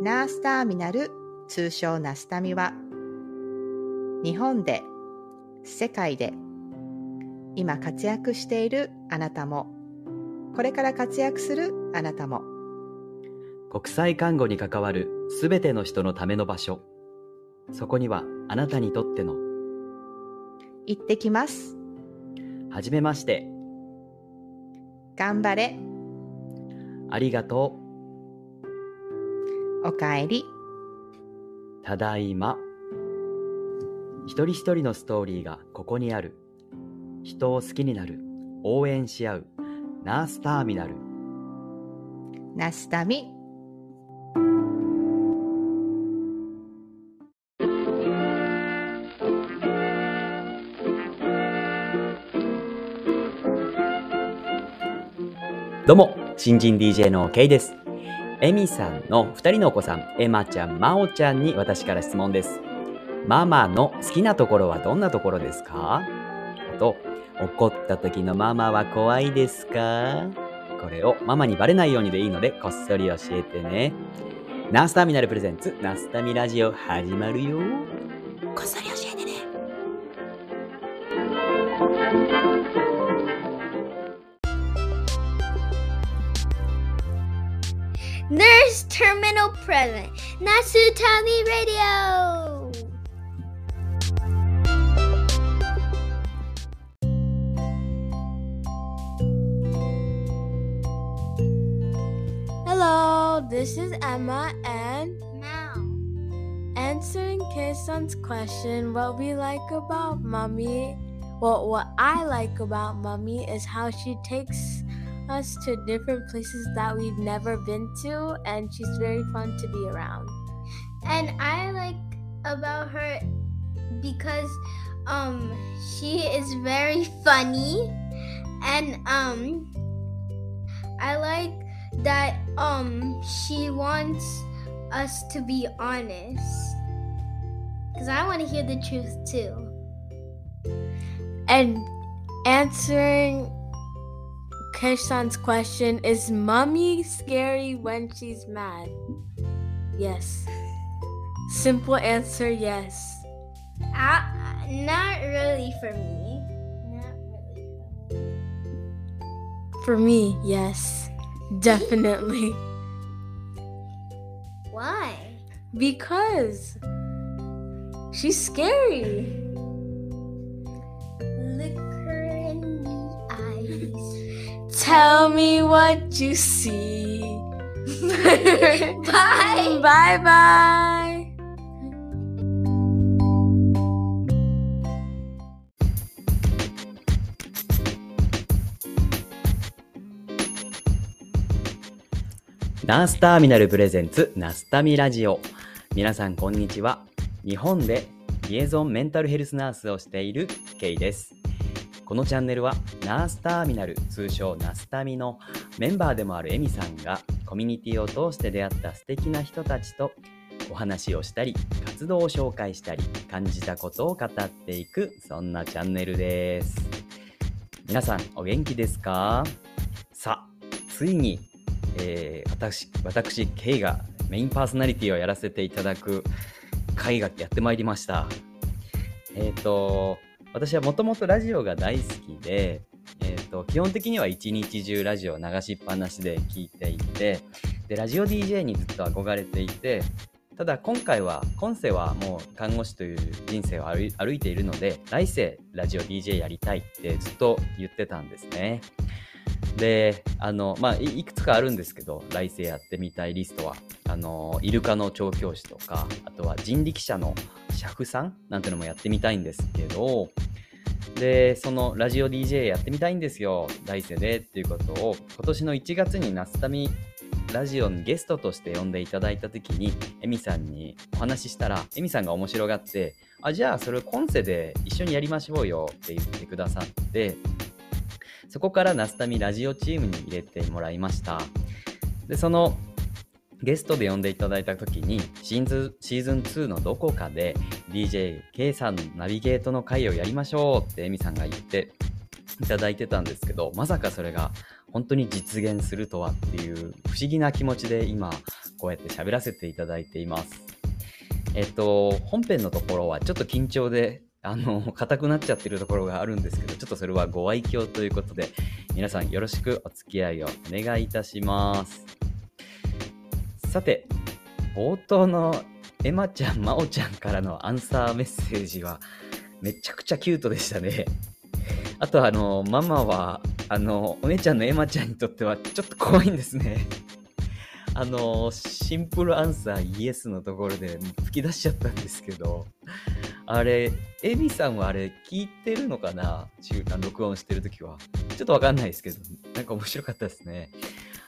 ナースターミナル通称ナスタミは日本で世界で今活躍しているあなたもこれから活躍するあなたも国際看護に関わるすべての人のための場所そこにはあなたにとっての行ってきます。はじめまして。頑張れ。ありがとおかえり。うただいま。一人一人のストーリーがここにある。人を好きになる。応援し合う。ナースターミナル。ナスタミ。どうも新人 DJ の K ですエミさんの2人のお子さんエマちゃんマオちゃんに私から質問です。ママの好きなところはどんなところですか？と怒った時のママは怖いですか？これをママにバレないようにでいいのでこっそり教えてね。ナースターミナルプレゼンツナスタミラジオ始まるよ。こっそり Present, Nasutami Radio. Hello, this is Emma and Now, answering Kayson's question what we like about mommy. Well, what I like about mommy is how she takes us to different places that we've never been to, and she's very fun to be around. and I like about her because um she is very funny and um I like that um she wants us to be honest cuz I want to hear the truth too. And answering Kayson's question is mommy scary when she's mad? Yes. Simple answer yes. I, not really for me. Not really. For me, yes. Definitely. Why? Because she's scary. Tell me what you see. Bye. Bye bye. ナースターミナルプレゼンツナスタミラジオ皆さんこんにちは日本でリエゾンメンタルヘルスナースをしているケイですこのチャンネルはナースターミナル通称ナスタミのメンバーでもあるエミさんがコミュニティを通して出会った素敵な人たちとお話をしたり活動を紹介したり感じたことを語っていくそんなチャンネルです皆さんお元気ですか？さあついにえー私、私、ケイがメインパーソナリティをやらせていただく回がやってまいりました。えっ、と、私はもともとラジオが大好きで、えっ、と、基本的には一日中ラジオ流しっぱなしで聞いていて、で、ラジオ DJ にずっと憧れていて、ただ今回は、今世はもう看護師という人生を歩歩いているので、来世ラジオ DJ やりたいってずっと言ってたんですね。で、あの、まあ、いいくつかあるんですけど、来世やってみたいリストは、あの、イルカの調教師とか、あとは人力車の車夫さんなんてのもやってみたいんですけど、で、そのラジオ DJ やってみたいんですよ、来世でっていうことを、今年の1月にナスタミラジオにゲストとして呼んでいただいた時に、エミさんにお話ししたら、エミさんが面白がって、あ、じゃあそれを今世で一緒にやりましょうよって言ってくださって、そこからナスタミラジオチームに入れてもらいました。で、そのゲストで呼んでいただいた時にシーズンシーズン2のどこかで DJK さんのナビゲートの回をやりましょうってエミさんが言っていただいてたんですけどまさかそれが本当に実現するとはっていう不思議な気持ちで今こうやって喋らせていただいています。えっと、本編のところはちょっと緊張であの、硬くなっちゃってるところがあるんですけど、ちょっとそれはご愛嬌ということで、皆さんよろしくお付き合いをお願いいたします。さて、冒頭のエマちゃん、マオちゃんからのアンサーメッセージは、めちゃくちゃキュートでしたね。あと、あの、ママは、あの、お姉ちゃんのエマちゃんにとってはちょっと怖いんですね。あの、シンプルアンサーイエスのところで吹き出しちゃったんですけど、あれ、エミさんはあれ聞いてるのかな？中間録音してるときは。ちょっとわかんないですけど、なんか面白かったですね。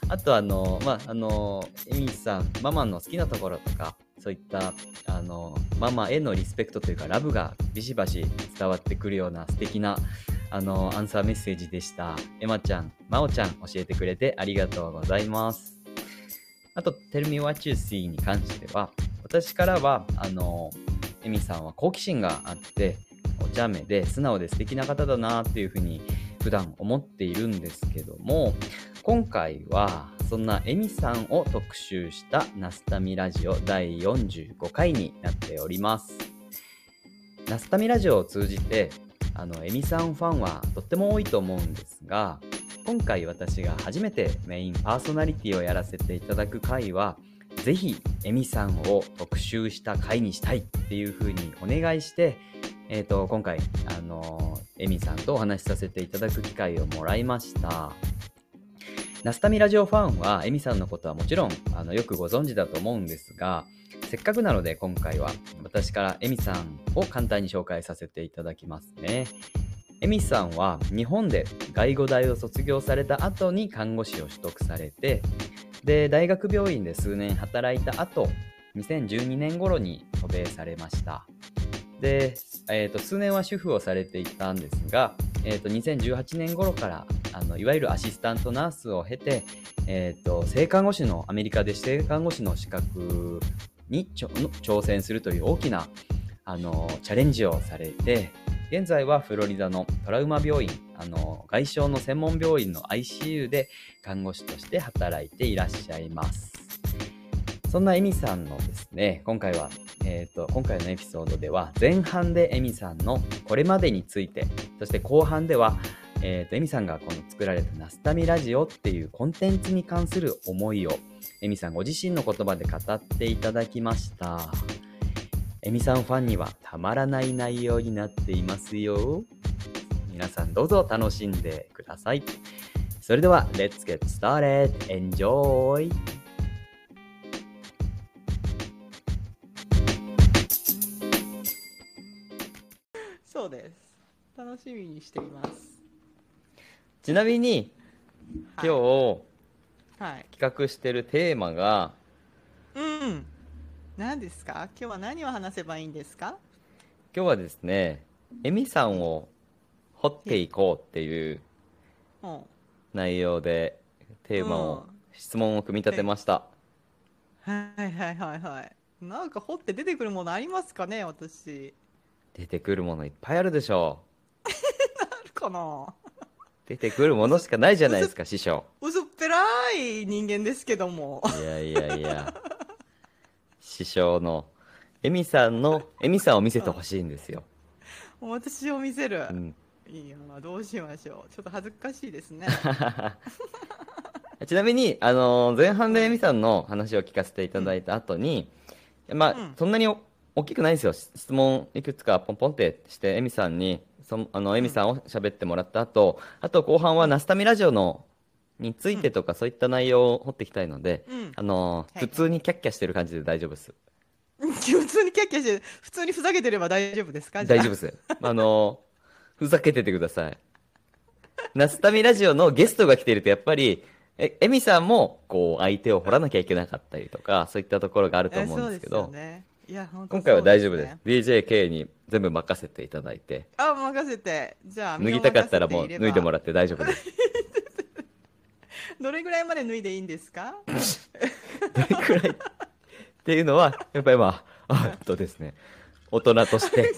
あとあの、まあ、あの、エミさん、ママの好きなところとか、そういった、あの、ママへのリスペクトというか、ラブがビシバシ伝わってくるような素敵な、あの、アンサーメッセージでした。エマちゃん、マオちゃん、教えてくれてありがとうございます。あと、Tell Me What You See に関しては、私からは、あの、エミさんは好奇心があって、お茶目で素直で素敵な方だなっていうふうに普段思っているんですけども、今回はそんなエミさんを特集したナスタミラジオ第45回になっております。ナスタミラジオを通じて、あの、エミさんファンはとっても多いと思うんですが、今回私が初めてメインパーソナリティをやらせていただく回は、ぜひ、エミさんを特集した回にしたいっていう風にお願いして、えっ、と、今回、あのエミさんとお話しさせていただく機会をもらいました。ナスタミラジオファンは、エミさんのことはもちろん、あの、よくご存知だと思うんですが、せっかくなので今回は、私からエミさんを簡単に紹介させていただきますね。エミさんは日本で外語大を卒業された後に看護師を取得されて、で、大学病院で数年働いた後、2012年頃に渡米されました。で、えーと数年は主婦をされていたんですが、えー、と2018年頃からあのいわゆるアシスタントナースを経て、えー、と性看護師のアメリカで性看護師の資格に挑戦するという大きなあのチャレンジをされて現在はフロリダのトラウマ病院あの外傷の専門病院の ICU で看護師として働いていらっしゃいます。そんなエミさんのですね、今回は、えっ、と、今回のエピソードでは、前半でエミさんのこれまでについて、そして後半では、えっ、と、エミさんがこの作られたナスタミラジオっていうコンテンツに関する思いを、エミさんご自身の言葉で語っていただきました。エミさんファンにはたまらない内容になっていますよ。皆さんどうぞ楽しんでください。それでは、Let's get started! Enjoy! そうです。楽しみにしています。ちなみに、今日はい。企画してるテーマが、うん。何ですか？今日は何を話せばいいんですか？今日はですね、エミさんを掘っていこうっていううん。内容でテーマを、うん質問を組み立てました。はいはいはいはい。なんか掘って出てくるものありますかね私。出てくるものいっぱいあるでしょあ るかな？う。出てくるものしかないじゃないですか、師匠。薄っぺらい人間ですけども。いやいやいや。師匠の、エミさんの、エミさんを見せてほしいんですよ。私を見せる。うん。いや、どうしましょう。ちょっと恥ずかしいですね。ちなみに、あのー前半でエミさんの話を聞かせていただいた後に、まあ、うんそんなにお大きくないんですよ。質問いくつかポンポンってして、エミさんに、そのあの、エミさんを喋ってもらった後、あと後半はナスタミラジオの、についてとかそういった内容を掘っていきたいので、うんあのーはい普通にキャッキャしてる感じで大丈夫です。普通にキャッキャして、普通にふざけてれば大丈夫ですか？大丈夫です。あのーふざけててください。ナスタミラジオのゲストが来ていると、やっぱり、え、エミさんも、こう、相手を掘らなきゃいけなかったりとか、そういったところがあるとえ思うんですけど。いや、本当今回は大丈夫です。ね DJK に全部任せていただいて、あ、任せて。じゃあ、脱ぎたかったらもう脱いでもらって大丈夫です。どれぐらいまで脱いでいいんですか？どれくらい？っていうのは、やっぱりまあ、あとですね、大人として、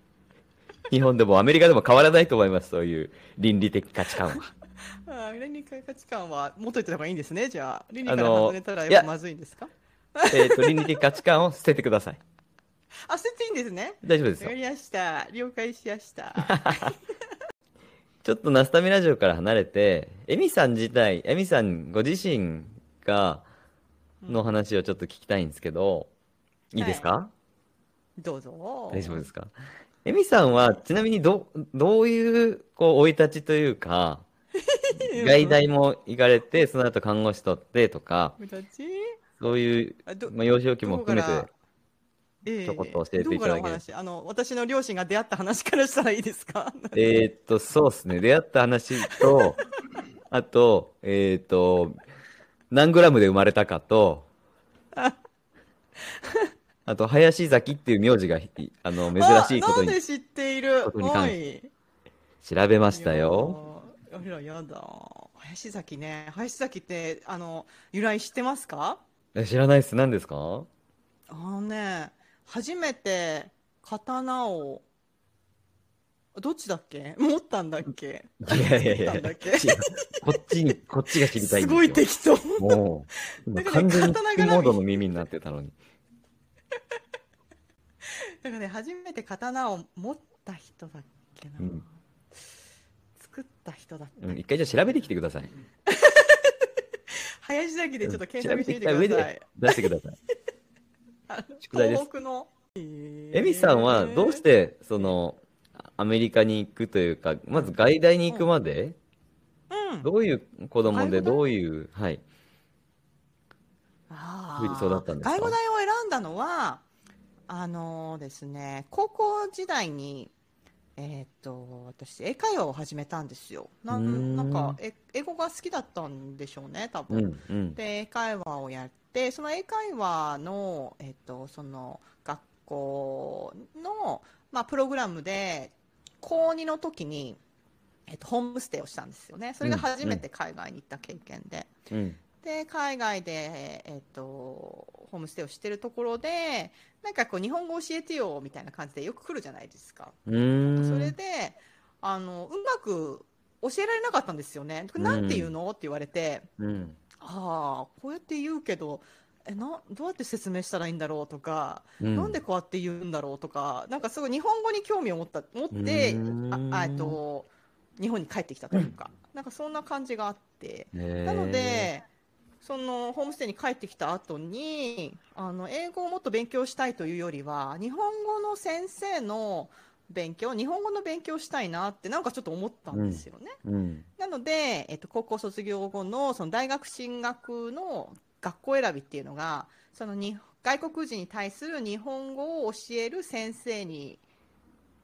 日本でもアメリカでも変わらないと思います、そういう倫理的価値観は。あ倫理価値観は持っといた方がいいんですね、じゃあ。倫理からあの外れたらいややっぱまずいんですか？えっと、倫理的価値観を捨ててください。あ、捨てていいんですね。大丈夫ですよわか。りました。了解しました。ちょっとナスタミラジオから離れて、エミさん自体、エミさんご自身が、の話をちょっと聞きたいんですけど、いいですか、どうぞ。大丈夫ですか？エミさんは、ちなみにど、どういう、こう、生い立ちというか、外大も行かれて、その後看護師取ってとか、そういう、まあ、幼少期も含めてええちょこっと教えていただけるどこからお話あの、私の両親が出会った話からしたらいいですか？えーっと、そうですね。出会った話と、あと、えーっと、何グラムで生まれたかと、あと、林崎っていう名字が、いあの、珍しいことにあなんで知っている？調べましたよ。いや。いや、やだ。林崎ね。林崎って、あの、由来知ってますか？え知らないです。何ですか？あのね、初めて刀を、どっちだっけ？持ったんだっけ？いやいやいやこっちに、こっちが知りたいすよ。すごい適当。もう、今だからね完全にモードの耳になってたのに。だからね、初めて刀を持った人だっけな。うん作った人だったうん一回じゃあ調べてきてください。林崎でちょっと検索してみてください。出してください。あ宿題です東北の。エミさんはどうして、その、アメリカに行くというか、まず外大に行くまで、うん。どういう子供で、どういう、はい。あーそうだったんですか？外語大を選んだのは、あのですね、高校時代に、えーっと、私、英会話を始めたんですよ。なんなんかえ、英語が好きだったんでしょうね、多う分。ん、うん。で英会話をやってその英会話の,、えっとその学校の、まあ、プログラムで高2の時に、えっと、ホームステイをしたんですよねそれが初めて海外に行った経験で、うん。で海外で、えっと、ホームステイをしてるところでなんかこう日本語教えてよみたいな感じでよく来るじゃないですか。それであのうまく教えられなかったんですよね。なんて言うの？って言われて、うん。ああこうやって言うけどえなどうやって説明したらいいんだろうとか、うん。なんでこうやって言うんだろうとかなんかすごい日本語に興味を持った持ってうーん。ああえっと日本に帰ってきたというか、なんかそんな感じがあって、なのでそのホームステイに帰ってきた後にあの英語をもっと勉強したいというよりは日本語の先生の勉強日本語の勉強したいなってなんかちょっと思ったんですよね。うん。なので、えっと、高校卒業後のその大学進学の学校選びっていうのがそのに外国人に対する日本語を教える先生に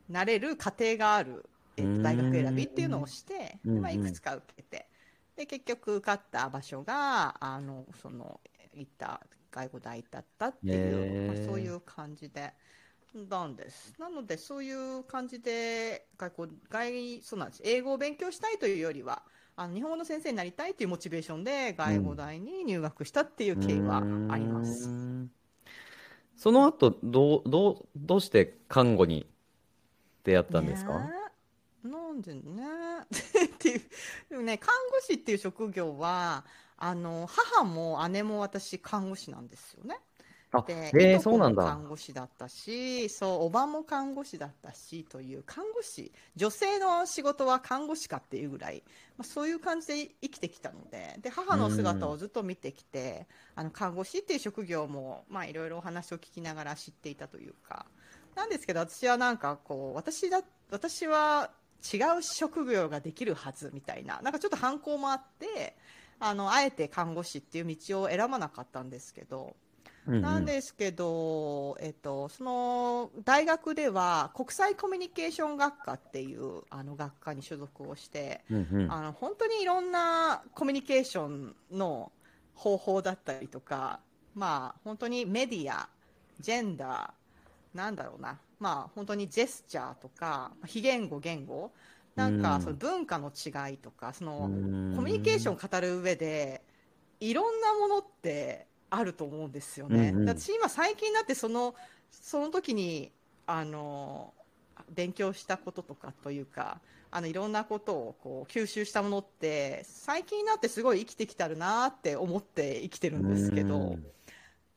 なれる過程がある、えっと、大学選びっていうのをして、うんうんまあ、いくつか受けてで結局受かった場所があのその行った外語大だったっていう、まあ、そういう感じで。なんです。なので、そういう感じで、外国、外、そうなんです。英語を勉強したいというよりは、あの日本語の先生になりたいというモチベーションで、外語大に入学したっていう経緯はあります。うーんその後、どう、どう、どうして看護に出会ったんですか？ねえなんでねっていうでもね看護師っていう職業はあの母も姉も私看護師なんですよね。あ、で、へえ、いとこそうなんだ。も看護師だったし、そう、おばも看護師だったしという看護師、女性の仕事は看護師かっていうぐらい、まあ、そういう感じで生きてきたので、で母の姿をずっと見てきて、あの看護師っていう職業もまあいろいろお話を聞きながら知っていたというか、なんですけど私はなんかこう私だ私は違う職業ができるはずみたいな、なんかちょっと反抗もあって。あのあえて看護師っていう道を選ばなかったんですけど、うんうん。なんですけど、えっと、その大学では国際コミュニケーション学科っていうあの学科に所属をして、うんうん。あの本当にいろんなコミュニケーションの方法だったりとか、まあ、本当にメディア、ジェンダー、なんだろうな、まあ、本当にジェスチャーとか、非言語、言語、なんうん。かその文化の違いとか、そのうん。コミュニケーションを語る上で、いろんなものってあると思うんですよね。うんうん。私今最近になってそのその時にあの勉強したこととかというかあのいろんなことをこう吸収したものって最近になってすごい生きてきてるなって思って生きてるんですけどうん。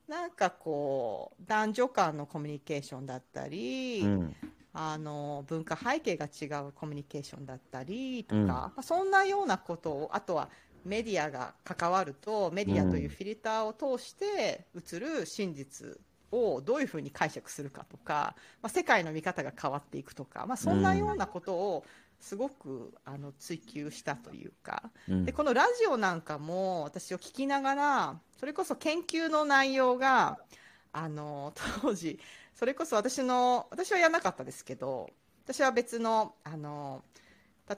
なんかこう男女間のコミュニケーションだったり、うん。あの文化背景が違うコミュニケーションだったりとか、うん。まあ、そんなようなことをあとはメディアが関わるとメディアというフィルターを通して映る真実をどういうふうに解釈するかとか、まあ、世界の見方が変わっていくとか、まあ、そんなようなことをすごくあの追求したというか、うん。でこのラジオなんかも私を聞きながらそれこそ研究の内容があの当時それこそ私の私はやらなかったですけど私は別のあの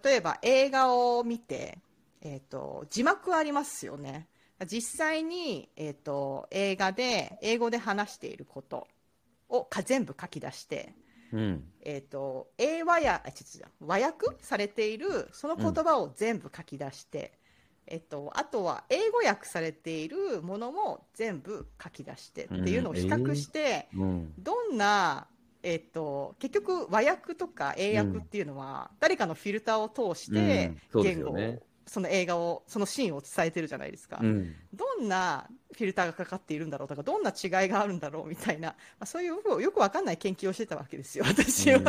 例えば映画を見て、えー、と字幕ありますよね。実際に、えー、と映画で英語で話していることをか全部書き出してうん。えー、と英和やあ違う違う和訳されているその言葉を全部書き出して、えっと、あとは英語訳されているものも全部書き出してっていうのを比較して、うん。どんな、えっと、結局和訳とか英訳っていうのは、誰かのフィルターを通しうて言語を、その映画をそのシーンを伝えてるじゃないですか。うん。どんなフィルターがかかっているんだろうとかどんな違いがあるんだろうみたいな、まあ、そういうよくよくわかんない研究をしてたわけですよ 私は。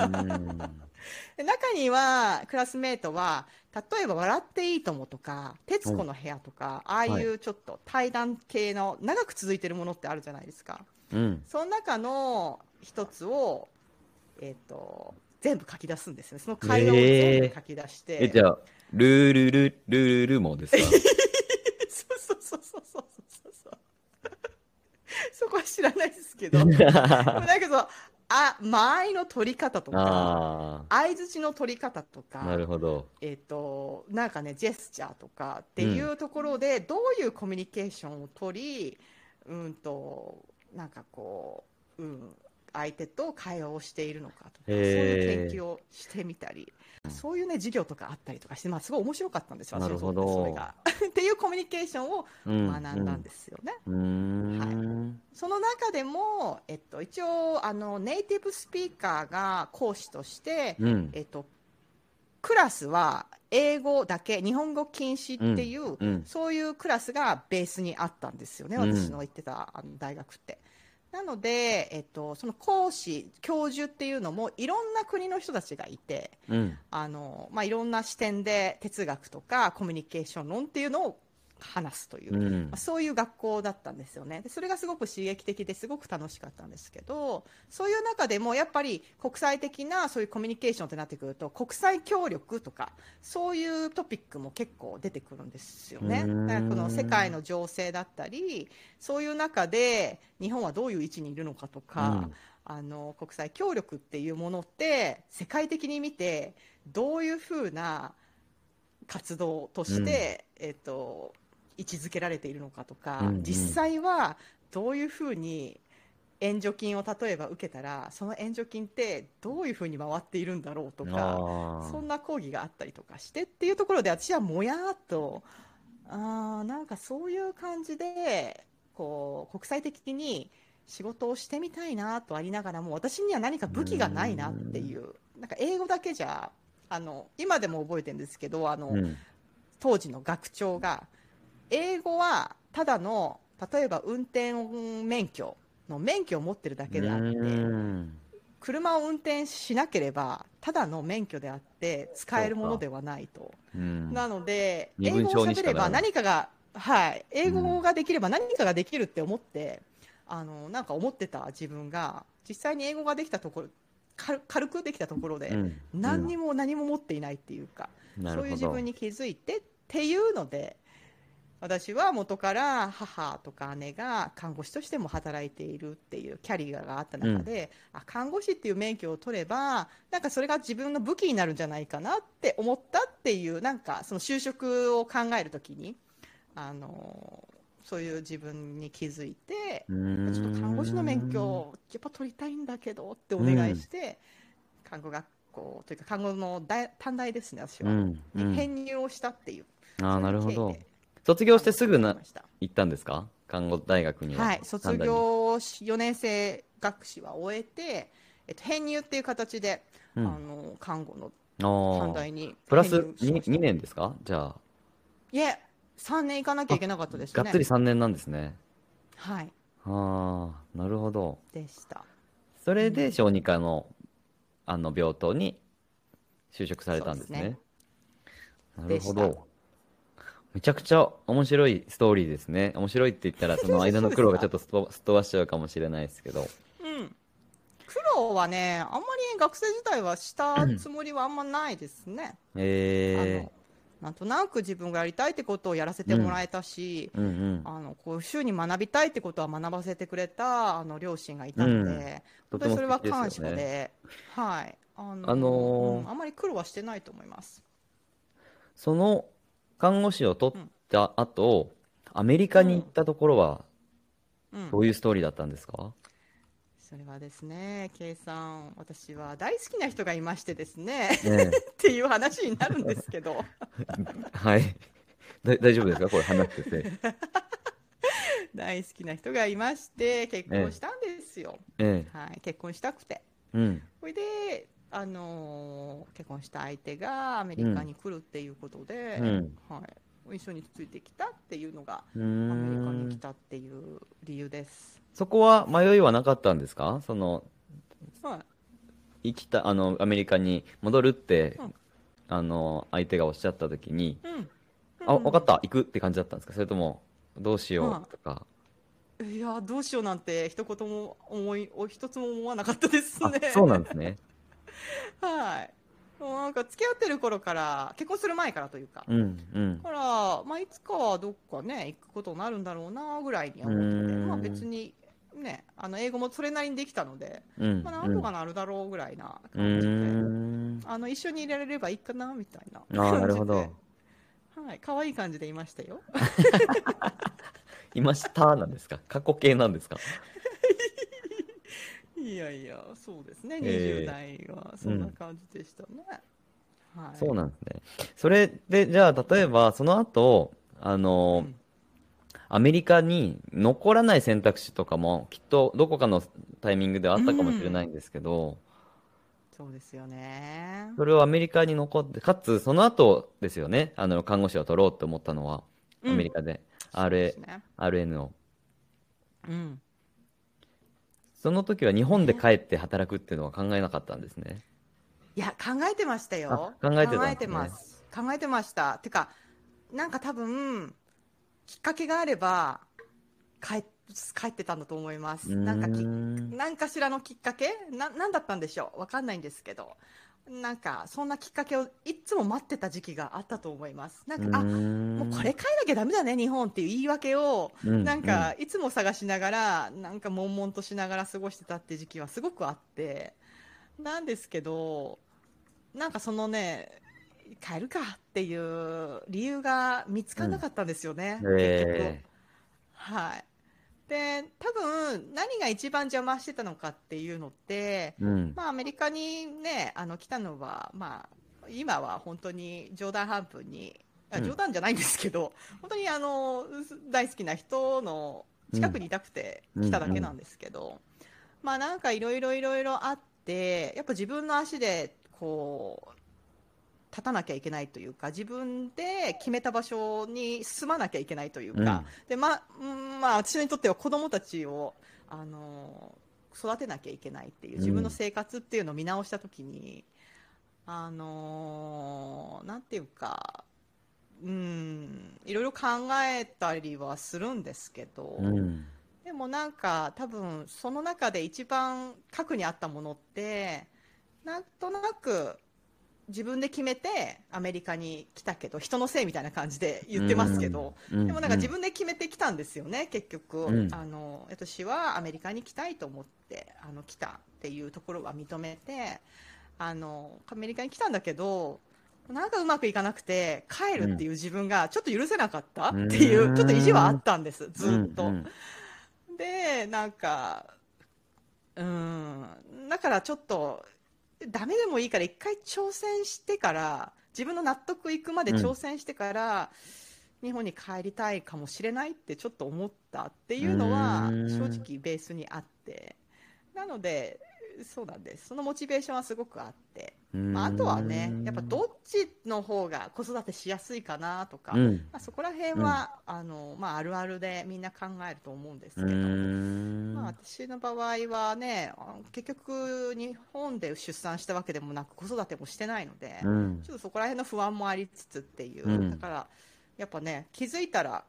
で中にはクラスメートは例えば「笑っていいとも」とか「徹子の部屋」とか、ああいうちょっと対談系の長く続いてるものってあるじゃないですか。うん。その中の一つを、えっと全部書き出すんですね。その会話を全部書き出して、えじゃあルールルルルルもですか？そうそうそうそうそうそう。そうそこは知らないですけど。でもだけどあ間合いの取り方とかあ相づちの取り方とかあなるほど。えっ、と、なんかね、ジェスチャーとかっていうところで、どういうコミュニケーションを取り、うんと、なんかこう、うん、相手と会話をしているのかとか、そういう研究をしてみたり、そういうね、授業とかあったりとかして、まあ、すごい面白かったんですよ、なるほど。それが。っていうコミュニケーションをうん。学んだんですよね。うーんその中でも、えっと、一応、あの、ネイティブスピーカーが講師として、うん。えっと、クラスは英語だけ日本語禁止っていう、うん。そういうクラスがベースにあったんですよね、うん。私の行ってたあの大学って。なので、えっと、その講師教授っていうのもいろんな国の人たちがいてうん。あの、まあ、いろんな視点で哲学とかコミュニケーション論っていうのを話すというう、ん。まあそういう学校だったんですよね。でそれがすごく刺激的ですごく楽しかったんですけどそういう中でもやっぱり国際的なそういうコミュニケーションってなってくると国際協力とかそういうトピックも結構出てくるんですよね。うーん。だからこの世界の情勢だったりそういう中で日本はどういう位置にいるのかとか、うん。あの国際協力っていうものって世界的に見てどういうふうな活動として、えっと位置づけられているのかとか、うんうん。実際はどういうふうに援助金を例えば受けたらその援助金ってどういうふうに回っているんだろうとかそんな講義があったりとかしてっていうところで私はもやーっとあーなんかそういう感じでこう国際的に仕事をしてみたいなとありながらも私には何か武器がないなっていうなんか英語だけじゃあの今でも覚えてるんですけどあの、うん。当時の学長が英語はただの例えば運転免許の免許を持ってるだけであってうん。車を運転しなければただの免許であって使えるものではないと。うん。なので、英語を喋れば何かが、はい、英語ができれば何かができるって思って、あの、なんか思ってた自分が、実際に英語ができたところ、軽軽くできたところで、うん。何にも何も持っていないっていうか、そういう自分に気づいてっていうので、私は元から母とか姉が看護師としても働いているっていうキャリアがあった中で、あ看護師っていう免許を取ればなんかそれが自分の武器になるんじゃないかなって思ったっていうなんかその就職を考えるときにあのそういう自分に気づいてちょっと看護師の免許をやっぱ取りたいんだけどってお願いして、看護学校というか看護の大短大ですね私は、うん。うん。に編入をしたっていうああなるほど卒業してすぐな行ったんですか？看護大学にははい、卒業4年生学士は終えて、えっと、編入っていう形で、うんあの看護のあ短あ。大にプラス編入しま 2, した2年ですか？じゃあ。いえ3年行かなきゃいけなかったですねがっつり3年なんですね。はいああ、なるほど。でしたそれで小児科のあの病棟に就職されたんですね。なるほでど。めちゃくちゃ面白いストーリーですね。面白いって言ったら、その 間の苦労がちょっとすっ飛ばすっ飛ばしちゃうかもしれないですけど。うん苦労はねあんまり学生時代はしたつもりはあんまないですね、えあのなんとなく自分がやりたいってことをやらせてもらえたし、ー、うんうん。あのこう週に学びたいってことは学ばせてくれたあの両親がいたので、とても本当にそれは素敵ですよね感謝で、はい、あのあのーうんあんまり苦労はしてないと思います。その看護師を取った後、アメリカに行ったところはうんどういうストーリーだったんですか、それはですね、K さん、私は大好きな人がいましてですね、ね っていう話になるんですけど、え はい。だ大丈夫ですか？これ話してて。大好きな人がいまして、結婚したんですよ。えはい、結婚したくて。え。うん。それで、あのー結婚した相手がアメリカに来るっていうことで、うん。はい、一緒についてきたっていうのが、うーアメリカに来ん。たっていう理由です。そこは迷いはなかったんですか？その、はい、生きた、あの、アメリカに戻るって、うんあの、相手がおっしゃった時に、うん。あ、うんわかった、行くって感じだったんですか？それとも、どうしよはうとか？いやどうしようなんて一言も思いお一つも思わなかったですあね。、そうなんですね。はい。もうなんか付き合ってる頃から結婚する前からというか、うん、うんだ。からまあいつかはどっかね行くことになるんだろうなぐらいに思ってて、まあ別にねあの英語もそれなりにできたので、うん。まあなんとかなるだろうぐらいなう感じで、ーん。あの一緒にいられればいいかなみたいなああ、なるほど。感じで。はい、可愛い感じでいましたよ。いましたなんですか？過去形なんですか？いやいや、そうですね、え20代はそんな感じでしたね。はい、そうなんですね。それで、じゃあ、例えば、その後、あの、うんアメリカに残らない選択肢とかも、きっとどこかのタイミングではあったかもしれないんですけど、そうですよね。それをアメリカに残って、かつ、その後ですよね、あの、看護師を取ろうと思ったのは、アメリカで、そうで RA す、ね。RN を。うん。その時は日本で帰って働くっていうのは考えなかったんですね。いや、考えてましたよ。あ考えてね考えてます。考えてました。てか、なんか多分、きっかけがあれば、帰帰ってたんだと思います。なんかきなんかしらのきっかけ？な、なんだったんでしょう？わかんないんですけど。なんか、そんなきっかけをいつも待ってた時期があったと思います。なんか、あ、もうこれ帰らなきゃダメだね、日本っていう言い訳を、うんなんか、いつも探しながら、なんか悶々としながら過ごしてたって時期はすごくあって、なんですけど、なんかそのね、帰るかっていう理由が見つからなかったんですよね、うん結局。えはい。で、多分、何が一番邪魔してたのかっていうのって、うん。まあ、アメリカにね、あの、来たのは、まあ、今は本当に冗談半分に、あうん冗談じゃないんですけど、本当にあの、大好きな人の近くにいたくてうん来ただけなんですけど、まあなんかいろいろいろいろあって、やっぱ自分の足で、こう、立たなきゃいけないというか、自分で決めた場所に住まなきゃいけないというか、で、まあ、うんまあ、私にとっては子供たちを、あの、育てなきゃいけないっていう、自分の生活っていうのを見直したときに、あの、なんていうか、うん、いろいろ考えたりはするんですけど、うん。でもなんか多分その中で一番核にあったものってなんとなく自分で決めてアメリカに来たけど人のせいみたいな感じで言ってますけど、うん、でもなんか自分で決めてきたんですよね、結局、うん。あの私はアメリカに来たいと思ってあの来たっていうところは認めてあのアメリカに来たんだけどなんかうまくいかなくて帰るっていう自分がちょっと許せなかったっていう、うんちょっと意地はあったんですずっと。うん。でなんかうん。だからちょっとダメでもいいから一回挑戦してから自分の納得いくまで挑戦してから、日本に帰りたいかもしれないってちょっと思ったっていうのはうん。正直ベースにあって。なのでそうなんです。そのモチベーションはすごくあって。まあ、あとはねやっぱどっちの方が子育てしやすいかなとか、うん。まあ、そこら辺は、あのまあ、あるあるでみんな考えると思うんですけうど、ん。まあ、私の場合はね結局日本で出産したわけでもなく子育てもしてないので、うん。ちょっとそこら辺の不安もありつつっていう、うん。だからやっぱね気づいたら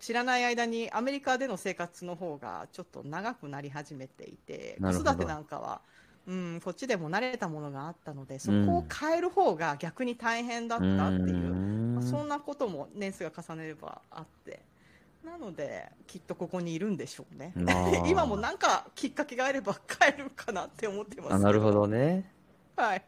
知らない間にアメリカでの生活の方がちょっと長くなり始めていて子育てなんかは、うん、こっちでも慣れたものがあったのでそこを変える方が逆に大変だったっていう、まあそんなことも年数が重ねればあって。なのできっとここにいるんでしょうね。まあ。今もなんかきっかけがあれば帰るかなって思ってますあ、なるほどね。はい、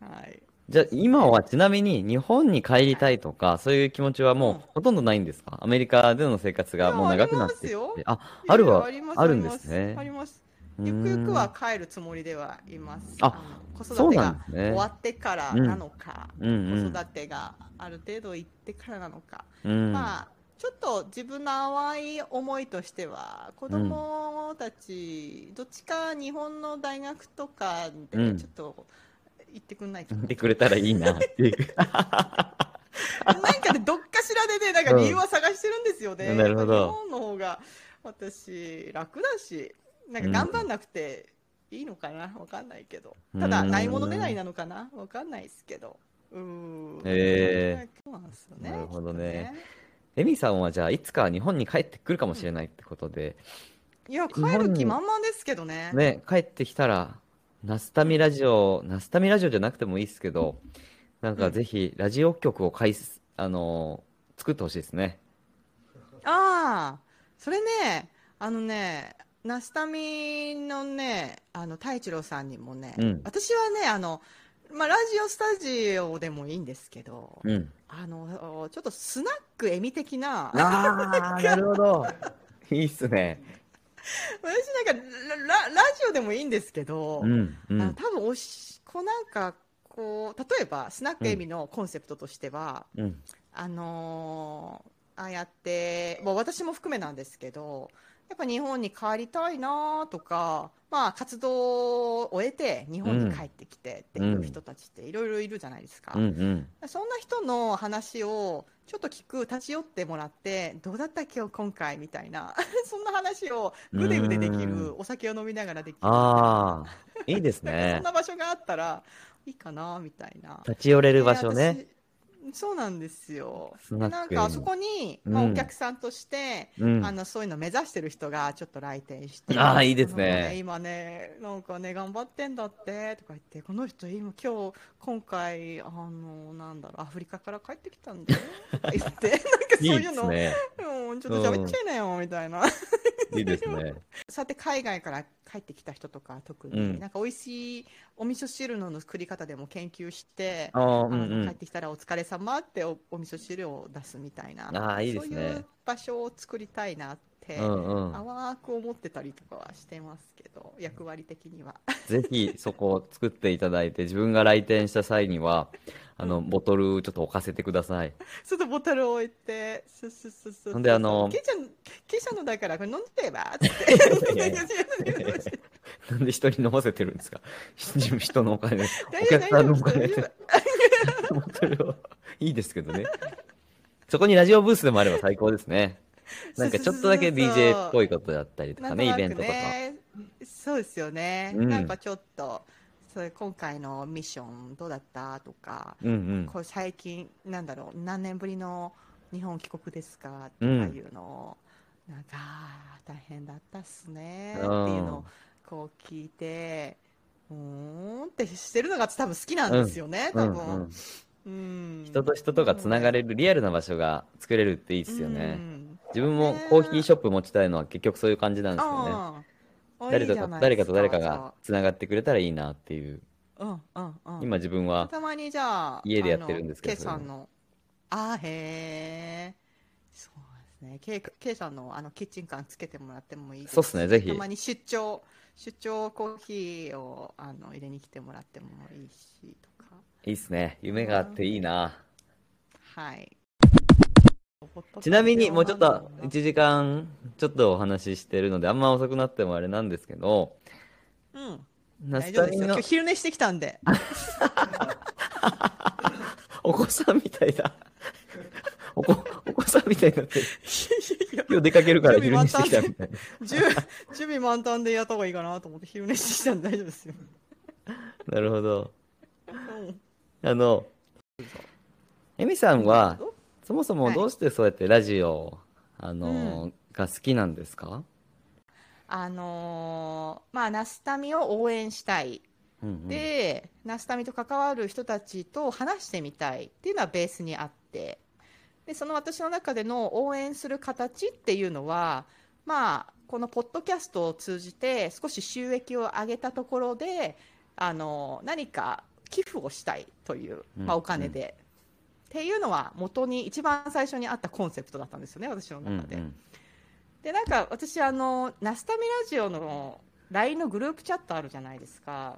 はいじゃあ今はちなみに日本に帰りたいとか、そういう気持ちはもうほとんどないんですか？アメリカでの生活がもう長くなってきて。あ。あ、あるはありますあるんですね。あります。ゆくゆくは帰るつもりではいます。あの子育てが終わってからなのか、子育てがある程度行ってからなのか、うん。まあちょっと自分の淡い思いとしては子供たち、どっちか日本の大学とかうん。でちょっと行ってくんないかな、見てくれたらいいなっていう。なんかね、どっかしらでね、なんか理由は探してるんですよね。うんなるほど日本の方が私、楽だし、なんか頑張んなくていいのかな、わかんないけど。ただ、うんないものねだりなのかな、わかんないですけど。うーん。へそうなんですよね。なるほどねとエミさんはじゃあいつか日本に帰ってくるかもしれないってことで、いや、帰る気満々ですけどね。ね、帰ってきたら、ナスタミラジオ、ナスタミラジオじゃなくてもいいですけど、なんかぜひラジオ局を開す、あのー作ってほしいですね。ああ、それね、あのね、ナスタミのね、あの、太一郎さんにもね、うん私はね、あの、まあ、ラジオスタジオでもいいんですけど、うん。あの、ちょっとスナックエミ的な、ああ、なるほど。いいっすね。私なんかラ、ララジオでもいいんですけど、うん、うあのん、多分おし、こうなんか、こう、例えば、スナックエミのコンセプトとしては、うん。あのーああやって、もう私も含めなんですけど、やっぱ日本に帰りたいなとか、まあ活動を終えて日本に帰ってきてっていう人たちっていろいろいるじゃないですか。うん、うん。そんな人の話をちょっと聞く、立ち寄ってもらって、どうだった今日今回みたいな、そんな話をぐでぐでできうる、お酒を飲みながらできる。ああ、いいですね そん。な場所があったらいいかなみたいな。立ち寄れる場所ね。そうなんですよ。スナックなんかあそこに、まあ、うんお客さんとして、うんあ。のそういうの目指してる人がちょっと来店して、あーいいですねなんか今ね、なんかね、頑張ってんだってとか言って、この人、今、今日、今回、あの、なんだろう、アフリカから帰ってきたんだよとか言って、なんかそういいいうの、ですね。うん、ちょっと喋っちゃいなよみたいな。いいですね。そうやって海外から帰ってきた人とか特に、うんなんか美味しいお味噌汁の作り方でも研究して、ああ、うあんうん。の帰ってきたらお疲れ様っておお味噌汁を出すみたいなあーいいですねそういう場所を作りたいなって、うんうん。淡く思ってたりとかはしてますけど役割的には ぜひそこを作っていただいて、自分が来店した際には、あの、ボトルちょっと置かせてください。ちょっとボトルを置いてそうそうそうそうほんであのケイちゃんケイちゃんのだからこれ飲んでばってなんで人に飲ませてるんですか？人のお金、お客さんのお金で ボトルを。いいですけどね。そこにラジオブースでもあれば最高ですね。なんかちょっとだけ DJ っぽいことだったりとかね、イベントとか。ね、そうですよね、うん。なんかちょっとそれ今回のミッションどうだった？とか、うんうん。これ最近なんだろう何年ぶりの日本帰国ですか？とかいうのを、なんかあー大変だったっすね。っていうのをこう聞いてうーんってしてるのが多分好きなんですよね、多うん。分、うん。うん。人と人とがつながれるリアルな場所が作れるっていいですようね。ん自分もコーヒーショップ持ちたいのは結局そういう感じなんですよね。あー誰とか誰かと誰かがつながってくれたらいいなっていう。うんうんうん。今自分はたまにじゃあ家でやってるんですけどあの K さんのあーへえそうですね。K, K さんのあのキッチンカーつけてもらってもいいですしそうっすね。ぜひ。たまに出張出張コーヒーをあの入れに来てもらってもいいしとか。いいっすね。夢があっていいな。はいちなみにもうちょっとうん1時間ちょっとお話ししてるのであんま遅くなってもあれなんですけど、うん今日昼寝してきたんで お子さんみたいだ。お子、お子さんみたいになってる。今日出かけるから昼寝してきたみたいな。準 準備満タンでやった方がいいかなと思って昼寝してきたんで大丈夫ですよ、なるほど。うんあの、エミさんは、どそもそもはい。どうしてそうやってラジオ、あの、が好きなんですか？あのーまあナスタミを応援したい。うんうん、で、ナスタミと関わる人たちと話してみたいっていうのはベースにあって。でその私の中での応援する形っていうのは、まあ、このポッドキャストを通じて少し収益を上げたところであの何か寄付をしたいという、うん。まあ、お金で、っていうのは元に一番最初にあったコンセプトだったんですよね私の中で。うんうんでなんか私あのナスタミラジオの LINE のグループチャットあるじゃないですか。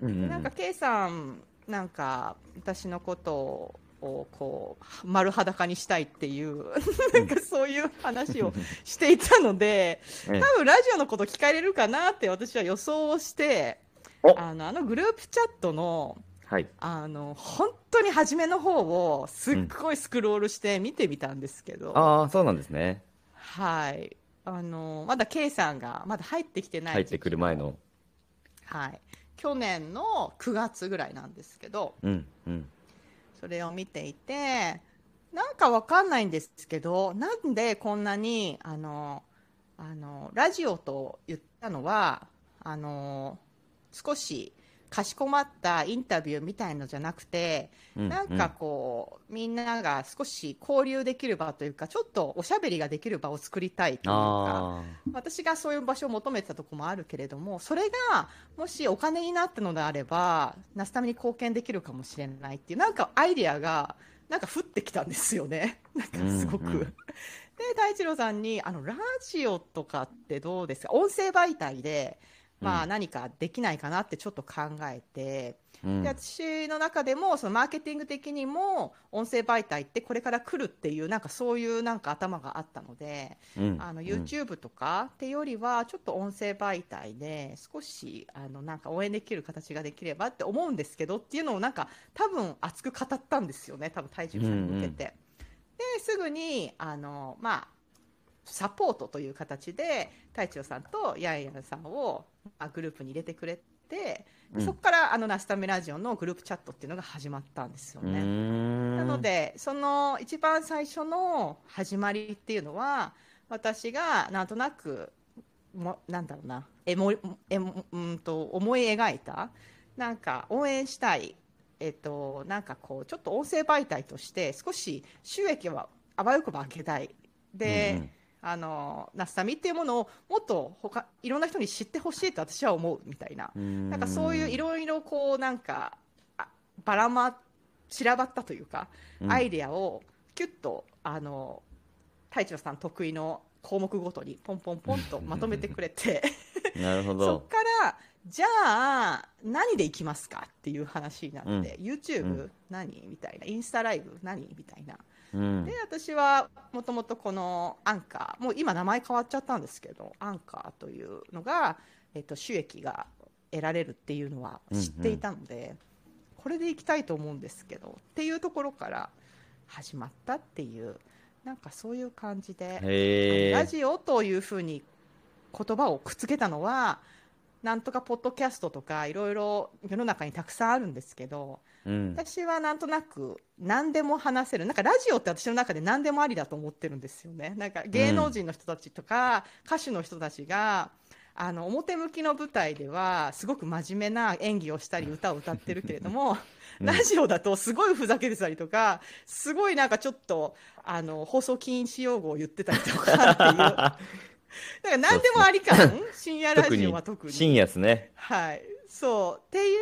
うんうんうんなんか K さんなんか私のことをこう丸裸にしたいっていう なんかそういう話をしていたのでええ多分ラジオのこと聞かれるかなって私は予想をしておあのあのグループチャットのはい。あの本当に初めの方をすっごいスクロールして見てみたんですけど、ああ、そうなんですね。はいあのまだ K さんがまだ入ってきてない入ってくる前の。はい、去年の9月ぐらいなんですけどうん、うん。それを見ていてなんかわかんないんですけどなんでこんなにあのあのラジオと言ったのはあの少しかしこまったインタビューみたいのじゃなくて、うんなんかこうみんなが少し交流できる場というかちょっとおしゃべりができる場を作りたいというか。あ私がそういう場所を求めてたところもあるけれどもそれがもしお金になったのであればナスタミに貢献できるかもしれないっていうなんかアイデアがなんか降ってきたんですよね なんかすごく。うんうんで太一郎さんにあのラジオとかってどうですか？音声媒体で、まあ、うん何かできないかなってちょっと考えて、あ。うんで私の中でもそのマーケティング的にも音声媒体ってこれから来るっていうなんかそういうなんか頭があったので。うんあのうん YouTube とかってよりはちょっと音声媒体で少しあのなんか応援できる形ができればって思うんですけどっていうのをなんか多分熱く語ったんですよね多分体重さんに向けて。ですぐにあの、まあ、サポートという形で太一郎さんとヤンヤンさんを、まあ、グループに入れてくれて、うん。そこからあのナスタミラジオのグループチャットっていうのが始まったんですよね。ん。なのでその一番最初の始まりっていうのは私がなんとなくもなんだろうなえもえもうんと思い描いたなんか応援したいえっとなんかこうちょっと音声媒体として少し収益はあわよくば上げたい。で、うんうんあのナスタミっていうものをもっと他いろんな人に知ってほしいと私は思うみたいな。なんかそういういろいろこうなんかあばらま散らばったというか、うん。アイデアをキュッとあの太一郎さん得意の項目ごとにポンポンポンとまとめてくれて。なるほ そどっ。からじゃあ何でいきますかっていう話になって、YouTube、うん。何みたいなインスタライブ何みたいなうんで私はもともとこのアンカーもう今名前変わっちゃったんですけどアンカーというのが、えっと、収益が得られるっていうのは知っていたので、これでいきたいと思うんですけどっていうところから始まったっていうなんかそういう感じで。ラジオというふうに言葉をくっつけたのはなんとかポッドキャストとかいろいろ世の中にたくさんあるんですけど、うん。私はなんとなく何でも話せる。なんかラジオって私の中で何でもありだと思ってるんですよね。なんか芸能人の人たちとか、歌手の人たちがあの表向きの舞台ではすごく真面目な演技をしたり 歌を歌ってるけれども、うん。ラジオだとすごいふざけてたりとかすごいなんかちょっとあの放送禁止用語を言ってたりとかっていう だから何でもあり感深夜ラジオは特に深夜ですね。はい、そう。ってい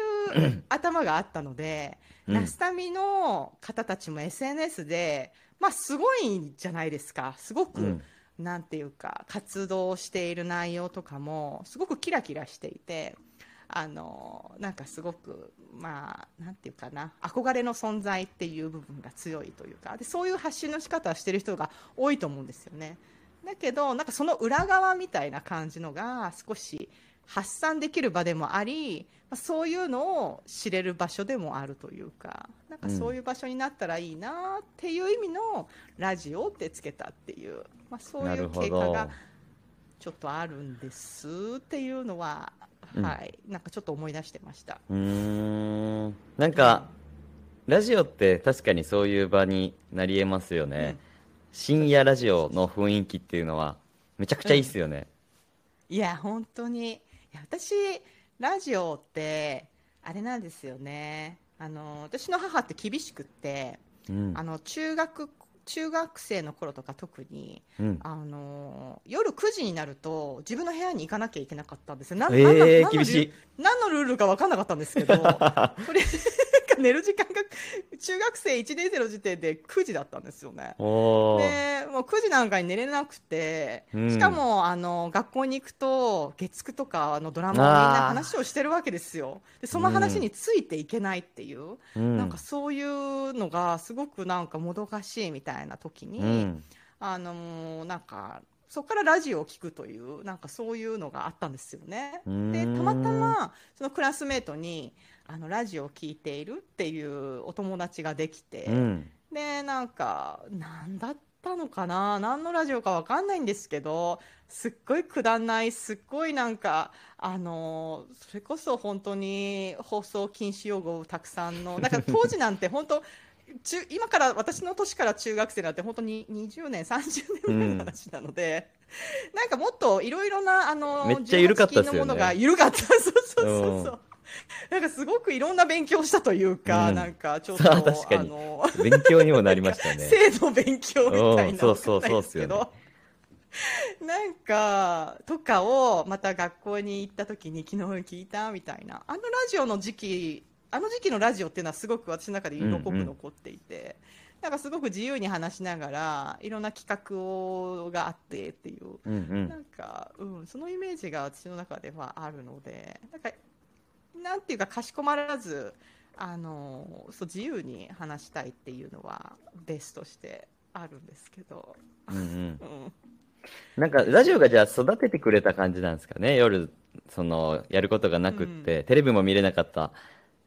う頭があったので、うん。ナスタミの方たちも SNS で、まあ、すごいんじゃないですか、すごく、うん。なんていうか、活動している内容とかも、すごくキラキラしていて、あのなんかすごく、まあ、なんていうかな、憧れの存在っていう部分が強いというか、でそういう発信の仕方をしてる人が多いと思うんですよね。だけど、なんかその裏側みたいな感じのが少し発散できる場でもあり、まあ、そういうのを知れる場所でもあるというかなんかそういう場所になったらいいなっていう意味のラジオってつけたっていう、まあ、そうないう経過がど。ちょっとあるんですっていうのは、うんはいなんかちょっと思い出してました。うーん。なんか、ラジオって確かにそういう場になり得ますよね。深夜ラジオの雰囲気っていうのは、めちゃくちゃいいっすよね。いや本当にいや私ラジオってあれなんですよねあの私の母って厳しくってうんあ。の中学中学生の頃とか特にうん。あの夜9時になると自分の部屋に行かなきゃいけなかったんですよ。なえなんなえ何の厳しい。何のルールか分かんなかったんですけどとりあえず寝る時間が中学生1年生の時点で9時だったんですよね。でもう9時なんかに寝れなくて、うんしかもあの学校に行くと月9とかのドラマをみんな話をしてるわけですよでその話についていけないっていう、うん。なんかそういうのがすごくなんかもどかしいみたいな時に、うん。あのなんかそこからラジオを聞くというなんかそういうのがあったんですよね。でたまたまそのクラスメートにあのラジオを聞いているっていうお友達ができて、うん。でなんか何だったのかな？何のラジオかわかんないんですけどすっごいくだんないすっごいなんかあのそれこそ本当に放送禁止用語たくさんのなんか当時なんて本当中今から私の年から中学生なんて本当に20年30年前の話なので、なんかもっといろいろなあのめっちゃ緩かったっすよね。18禁のものが緩かったそうそうそうそう。なんかすごくいろんな勉強したというか、うん。なんかちょっと さあの勉強にもなりましたね。性の勉強みたいなうんそうそうわかんないですけどそう。なんかとかをまた学校に行った時に昨日聞いたみたいな。あのラジオの時期あの時期のラジオっていうのはすごく私の中で色濃く残っていて、なんかすごく自由に話しながらいろんな企画をがあってっていううんうん。なんか、うん、そのイメージが私の中ではあるので、なんか、なんていうか、かしこまらず、あの、そう、自由に話したいっていうのは、ベースとしてあるんですけど、うんうん。うん。なんか、ラジオがじゃあ育ててくれた感じなんですかね？夜、その、やることがなくって、テレビも見れなかった、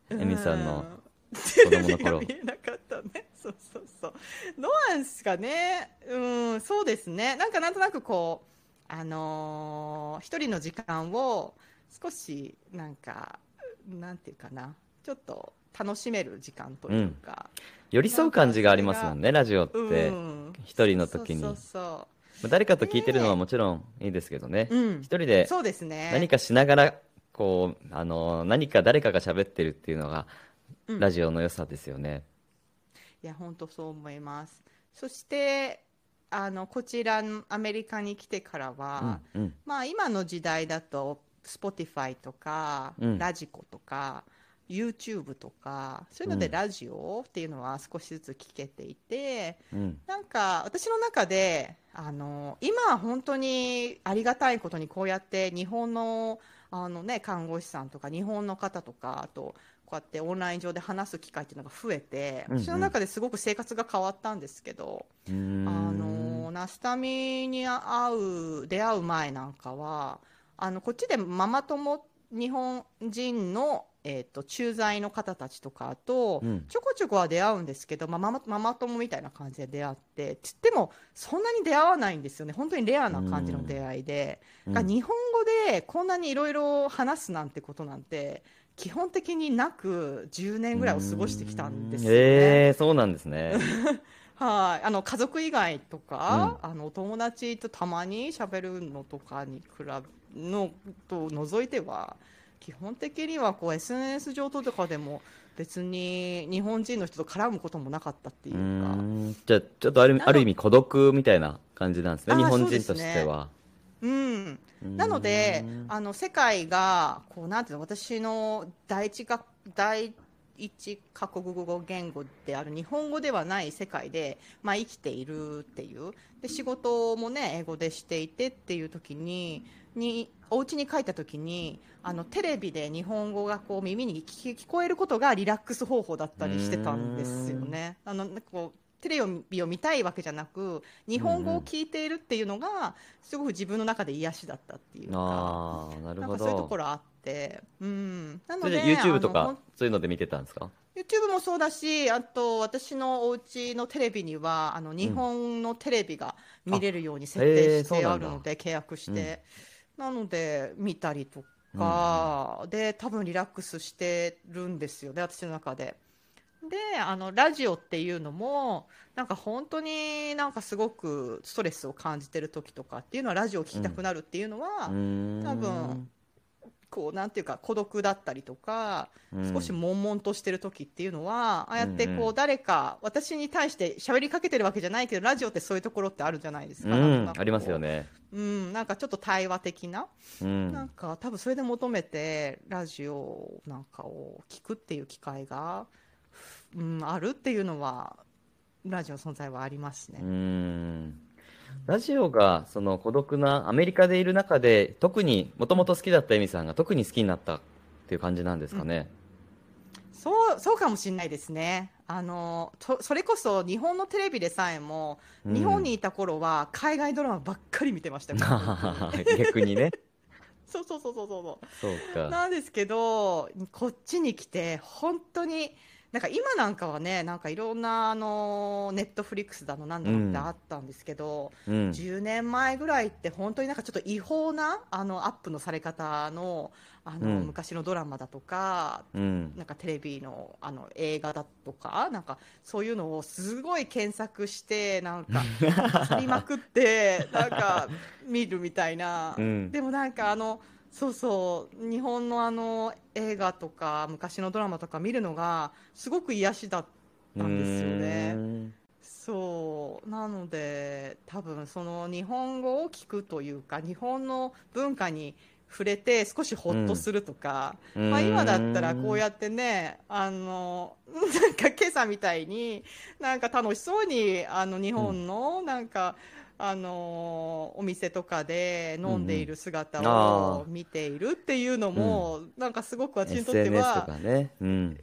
エミさんの子供の頃 見えなかったね。そうそうそう。どうなんですかね。うん、そうですね。なんかなんとなくこう、あのー一人の時間を少し、なんか、なんていうかな。ちょっと楽しめる時間というか。寄り添う感じがありますもんね、ラジオっうて。ん一人の時にそうそうまあ誰かと聞いてるのはもちろんいいですけどね。そう。うん一。人でそうですね。何かしながら、こう、あの、何か誰かが喋ってるっていうのが、うんラジオの良さですよね。いや本当そう思いますそしてあのこちらのアメリカに来てからは、うん、うん。まあ今の時代だと Spotify とか、うんラジコとか YouTube とかそういうのでうんラジオっていうのは少しずつ聞けていて、うん。なんか私の中であの今は本当にありがたいことにこうやって日本のあの、ね、看護師さんとか日本の方とかあとこうやってオンライン上で話す機会っていうのが増えてうんうん。私の中ですごく生活が変わったんですけど、あのナスタミに会う出会う前なんかはあのこっちでママ友日本人の、えー、と駐在の方たちとかとうん。ちょこちょこは出会うんですけど、まあ、ママママ友みたいな感じで出会ってつってもそんなに出会わないんですよね。本当にレアな感じの出会いで、うん。が日本語でこんなにいろいろ話すなんてことなんて基本的になく10年ぐらいを過ごしてきたんですよね。ええそうなんですね。はい、あの家族以外とか、あのお友達とたまに喋るのとかに比べのと除いては基本的にはこう SNS 上とかでも別に日本人の人と絡むこともなかったっていううか。じゃあ、ちょっとあるある意味孤独みたいな感じなんですね、日本人としては。うん、うーん。なので、あの世界がこうなんていうの私の第一が第一カ国語言語である日本語ではない世界で、まあ、生きているっていう。で仕事もね英語でしていてっていう時ににお家に帰った時にあのテレビで日本語がこう耳に聞こえることがリラックス方法だったりしてたんですよね。あのこうテレビを見たいわけじゃなく日本語を聞いているっていうのがすごく自分の中で癒しだったっていうか。ああ、なるほなんかそういうとどこ。ろあって、うん、なので YouTube とか、そういうので見てたんですか？YouTube もそうだし、あと私のお家のテレビには、あの日本のテレビが見れるように設へ定してあるので、契約して、なので見たりとか、で、多分リラックスしてるんですよね、私の中で。で、あのラジオっていうのも、なんか本当になんかすごくストレスを感じてる時とかっていうのは、ラジオを聞きたくなるっていうのは、うーん多分こうなんていうか孤独だったりとか、うん少し悶々としてる時っていうのは、ああやってうんうこう誰か私に対して喋りかけてるわけじゃないけどラジオってそういうところってあるじゃないですか。うんありますよ。ね。うん、なんかちょっと対話的な、うんなんか多分それで求めてラジオなんかを聞くっていう機会が、うん、あるっていうのはラジオの存在はありますねうー。んラジオがその孤独なアメリカでいる中で特にもともと好きだったエミさんが特に好きになったっていう感じなんですかね。そうそうかもしれないですね。あのとそれこそ日本のテレビでさえも、うん日本にいた頃は海外ドラマばっかり見てましたから。逆にね。そうそうそうそうそうそうか。なんですけどこっちに来て本当になんか今なんかはねなんかいろんなあのネットフリックスだのなんだのってあったんですけど、うん。10年前ぐらいって本当になんかちょっと違法なあのアップのされ方のあの、うん昔のドラマだとかうん。なんかテレビのあの映画だとかなんかそういうのをすごい検索してなんか 釣りまくってなんか見るみたいな、うんでもなんかあのそうそう。日本のあの映画とか昔のドラマとか見るのがすごく癒しだったんですよね。んそう。なので多分その日本語を聞くというか日本の文化に触れて少しほっとするとか、うん。まあ、今だったらこうやってねあのなんか今朝みたいになんか楽しそうにあの日本のなんか、あのお店とかで飲んでいる姿を見ているっていうのも、なんかすごく私にとって SNS とは、かね。うん。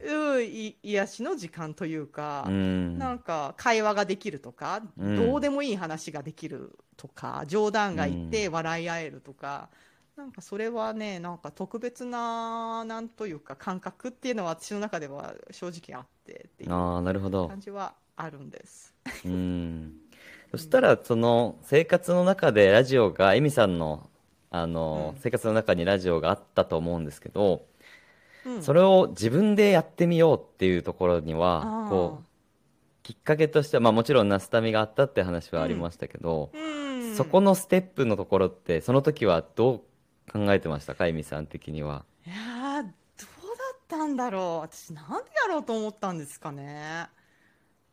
癒しの時間というか。うん。なんか会話ができるとか、うんどうでもいい話ができるとか冗談が言って笑い合えるとか、なんかそれはねなんか特別ななんというか感覚っていうのは私の中では正直あってっていうああ、なるほど。感じはあるんです。うん。そしたら、その生活の中でラジオが、エミさんの、あの、うん。生活の中にラジオがあったと思うんですけど、うん、それを自分でやってみようっていうところにあは、ー。こう、きっかけとしては、まあもちろんナスタミがあったって話はありましたけど、うん、そこのステップのところって、その時はどう考えてましたか、エミさん的には？いやーどうだったんだろう。私なんでやろうと思ったんですかね。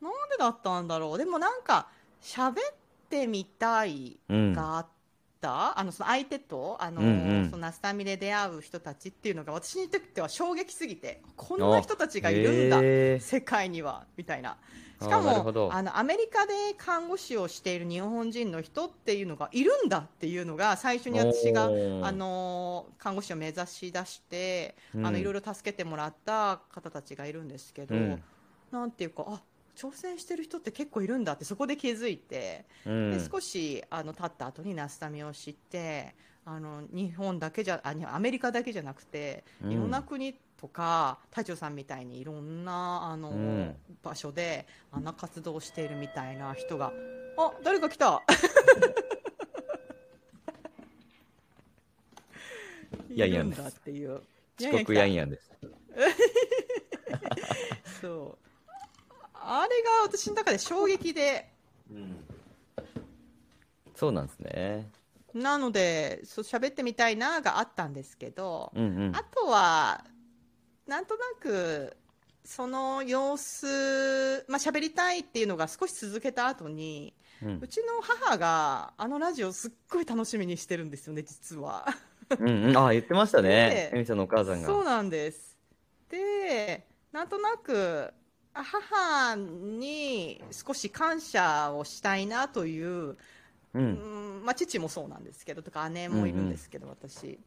なんでだったんだろう。でもなんか喋ってみたいうん。があった、あのその相手とあの、うんうん。そのナスタミで出会う人たちっていうのが私にとっては衝撃すぎてこんな人たちがいるんだ世界にはみたいな。しあかもあのアメリカで看護師をしている日本人の人っていうのがいるんだっていうのが最初に私があの看護師を目指し出して、いろいろ助けてもらった方たちがいるんですけど、うん。なんていうかあ挑戦してる人って結構いるんだってそこで気づいて。うん。で少しあの経った後にナスタミを知ってあの日本だけじゃあにアメリカだけじゃなくてうん。いろんな国とか隊長さんみたいにいろんなあの、うん。場所であんな活動をしているみたいな人があ誰か来た！ヤンヤンです。いるんだっていう。遅刻ヤンンヤンです。そうあれが私の中で衝撃でそうなんですね。なのでそう喋ってみたいながあったんですけど、うんうん。あとは、なんとなく、その様子、まあ喋りたいっていうのが少し続けた後に、うんうちの母があのラジオすっごい楽しみにしてるんですよね、実は。うんうん、ああ、言ってましたね。でエミさんのお母さんが。そうなんです。で、なんとなく、あ母に少し感謝をしたいなという、う。うんんまあ、父もそうなんですけどとか姉もいるんですけど、私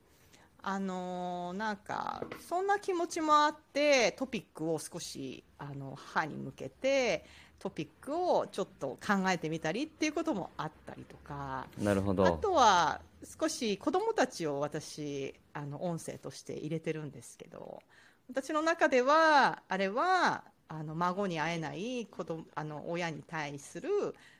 あのーなんかそんな気持ちもあってトピックを少しあの母に向けてトピックをちょっと考えてみたりっていうこともあったりとかなるほど。あとは少し子供たちを私あの音声として入れてるんですけど私の中ではあれはあの孫に会えない子供あの親に対する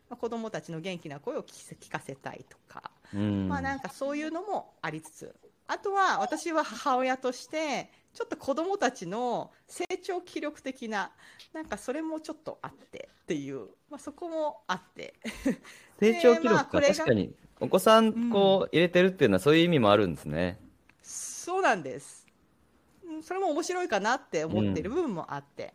まあ子供たちの元気な声を聞かせたいとか、うん。まあなんかそういうのもありつつあとは私は母親としてちょっと子供たちの成長気力的ななんかそれもちょっとあってっていう、まあ、そこもあって 成長記録か、確かに。お子さん、こう、入れてるっていうのはそういう意味もあるんですね。そうなんです。うんそれも面白いかなって思ってる部分もあって。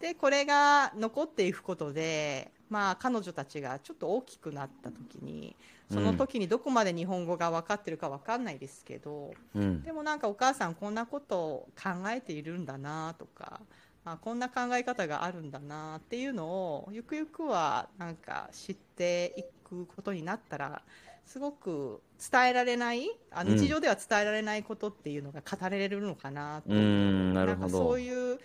で、これが残っていくことで、まあ彼女たちがちょっと大きくなった時に、その時にどこまで日本語が分かってるか分かんないですけど、うん。でもなんかお母さんこんなことを考えているんだなとか、あこんな考え方があるんだなっていうのをゆくゆくはなんか知っていくことになったらすごく伝えられないあうん日常では伝えられないことっていうのが語れるのかなとうーん、なそどう。いう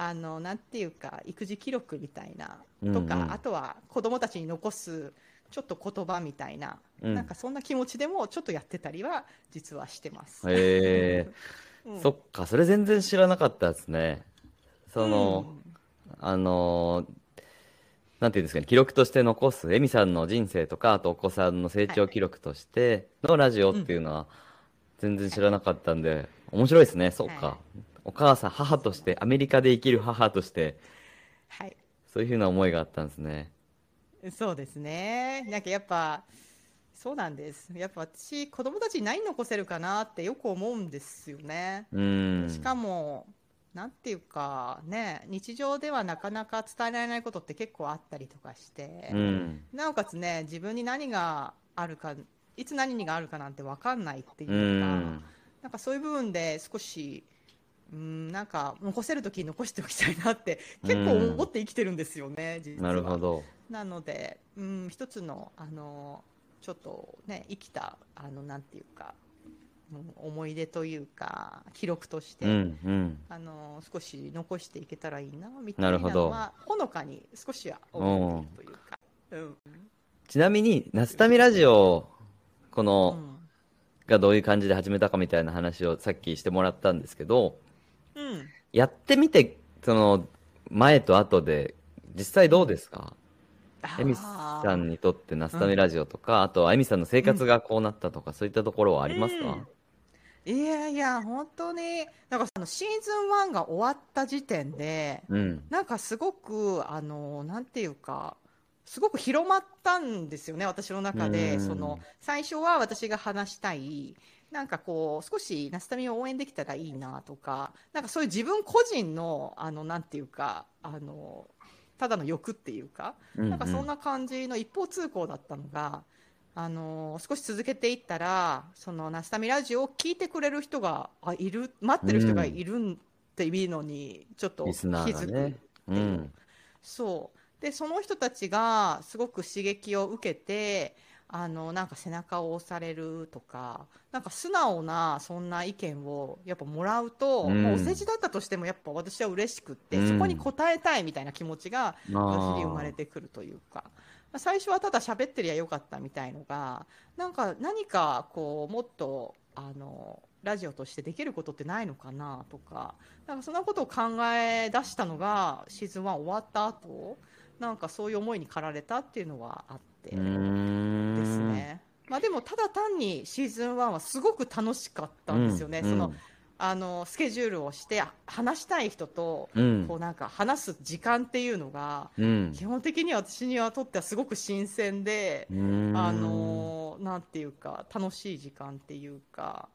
あのなんていうか育児記録みたいなとか、うんうんあとは子供たちに残すちょっと言葉みたいな、うんなんかそんな気持ちでもちょっとやってたりは実はしてます。へえ。うんそっか、それ全然知らなかったですね。その、あのーなんていうんですかね、記録として残す、エミさんの人生とか、あとお子さんの成長記録としてのラジオっていうのは、全然知らなかったんで、面白いですね、そうはか。お母さん、母として、アメリカで生きる母として、はいそういうふうな思いがあったんですね。そうですね。なんかやっぱ、そうなんです。やっぱ私、子供たちに何残せるかなってよく思うんですよね。うーん。しかも、なんていうか、ね、日常ではなかなか伝えられないことって結構あったりとかして、うん。なおかつね、自分に何があるか、いつ何があるかなんて分かんないっていううか、ん。なんかそういう部分で少し、うん、なんか残せるときに残しておきたいなって結構思って生きてるんですよね、実は。なるほど。なので、うん、一つの、あの、ちょっとね、生きた、あの、なんていうか、うん思い出というか、記録として、うん、うん。あの、少し残していけたらいいな、みたなないるほどのは、ほのかに少しは思っているというか。うん。ちなみに、ナスタミラジオ、こうの、ん。がどういう感じで始めたかみたいな話をさっきしてもらったんですけど、うん。やってみて、その、前と後で、実際どうですか？エミさんにとってナスタミラジオとか、あとはエミさんの生活がこうなったとか、そういったところはありますか、うん。いやいや、本当に、なんかそのシーズン1が終わった時点で、うん。なんかすごく、あの、なんていうか、すごく広まったんですよね、私の中うで。ん。その、最初は私が話したい、なんかこう、少しナスタミを応援できたらいいなとか、なんかそういう自分個人の、あの、なんていうか、あの、ただの欲っていうか、うんなんかそんな感じの一方通行だったのが、あの少し続けていったら、そのナスタミラジオを聞いてくれる人があいる、待ってる人がいるんっていうのに、ちょっと気づく。ね。うん。そう。で、その人たちがすごく刺激を受けて、あの、なんか背中を押されるとか、なんか素直なそんな意見をやっぱもらうと、うん。まあお世辞だったとしてもやっぱ私は嬉しくって、うん。そこに応えたいみたいな気持ちが私あに生まれてくるというか、まあ最初はただ喋ってりゃよかったみたいのが、なんか何かこうもっと、あの、ラジオとしてできることってないのかなとか、なんかそんなことを考え出したのがシーズン1終わった後、なんかそういう思いに駆られたっていうのはあってうーん。ですね。まあでもただ単にシーズン1はすごく楽しかったんですよね。うんその、あの、スケジュールをしてあ話したい人と、うん。こうなんか話す時間っていうのが、うん。基本的には私にはとってはすごく新鮮で、あのーなんていうか、楽しい時間っていうか、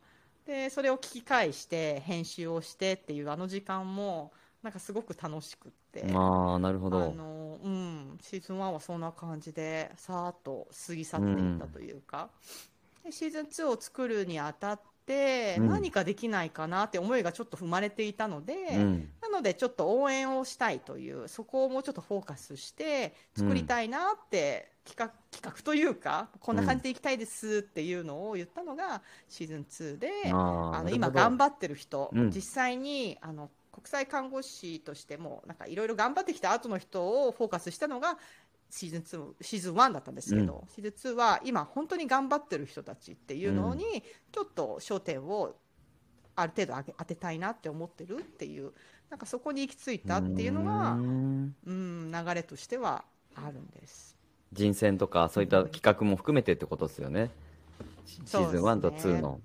で、それを聞き返して、編集をしてっていうあの時間も、なんかすごく楽しくって、ああ、なるほあど。のーうん、シーズン1はそんな感じで、さーっと過ぎ去っていったというか、でシーズン2を作るにあたって、うん。何かできないかなって思いがちょっと生まれていたので、うん。なのでちょっと応援をしたいというそこをもうちょっとフォーカスして作りたいなって企画,、企画というかこんな感じでいきたいですっていうのを言ったのがシーズン2で、ああ、あの今なるほど。頑張ってる人、うん。実際にあの国際看護師としてもなんかいろいろ頑張ってきた後の人をフォーカスしたのがシーズン2シーズン1だったんですけど、シーズン2は今本当に頑張ってる人たちっていうのにちょっと焦点をある程度当て当てたいなって思ってるっていうなんかそこに行き着いたっていうのがんうん流れとしてはあるんです。人選とかそういった企画も含めてってことですよね。シーズン1と2の。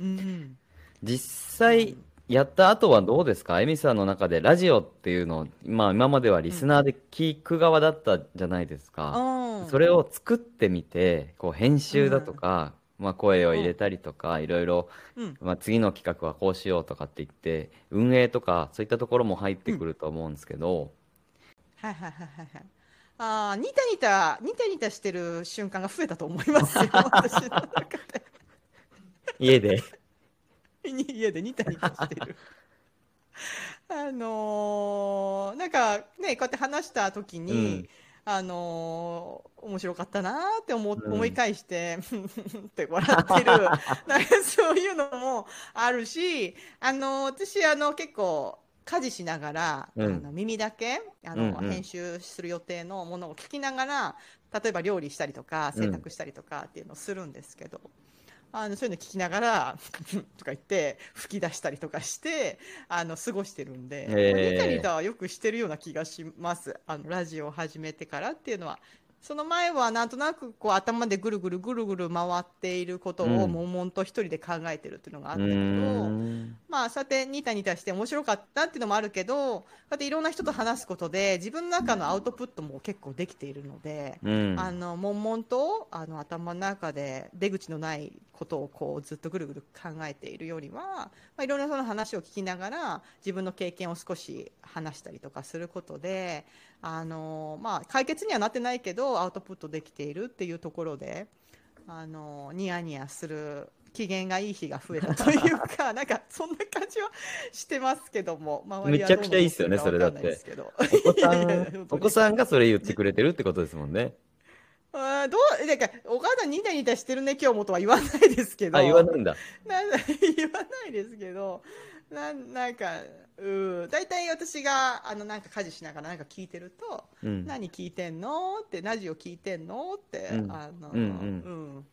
うん実際やった後はどうですか？エミさんの中でラジオっていうのを、まあ、今まではリスナーで聞く側だったじゃないですか。うんそれを作ってみて、こう編集だとか、まあ声を入れたりとか、いろいろ、うんまあ次の企画はこうしようとかって言って、運営とかそういったところも入ってくると思うんですけど、はいはいはいはいはい。ああ、ニタニタ、ニタニタしてる瞬間が増えたと思いますよ、私の中で。家で？に家でニタニタしてる。あのーなんかね、こうやって話した時に、うん。あのー面白かったなーって思,、うん。思い返して、って笑ってる、なんかそういうのもあるし、あのー私、あの、結構、家事しながら、うん。あの耳だけあの、うんうん。編集する予定のものを聞きながら、例えば料理したりとか、洗濯したりとかっていうのをするんですけど、あのそういうの聞きながら とか言って吹き出したりとかしてあの過ごしてるんで、へー。ニタニタはよくしてるような気がします。あのラジオを始めてからっていうのはその前はなんとなくこう頭でぐるぐるぐるぐる回っていることをうん悶々と一人で考えてるっていうのがあうったけど、ーん。まあ、そうやってニタニタして面白かったっていうのもあるけど、こうやっていろんな人と話すことで、自分の中のアウトプットも結構できているので、うん。あの、悶々と、あの、頭の中で出口のないことをこう、ずっとぐるぐる考えているよりは、まあ、いろんな人の話を聞きながら、自分の経験を少し話したりとかすることで、あの、まあ、解決にはなってないけど、アウトプットできているっていうところで、あの、ニヤニヤする、機嫌がいい日が増えたというか、なんか、そんな感じはしてますけども、めちゃくちゃいいっすよねどう思ってお子さん、お子さんがそれ言ってくれてるってことですもんね。あーどう、なんか、お母さんニタニタしてるね、今日もとは言わないですけど。あ、言わないんだ 言わないですけど、なんなんか、うん、大体私が、あの、なんか家事しながらなんか聞いてると、うん。何聞いてんのって、ラジオ聞いてんのって、うんあの、うんうんうん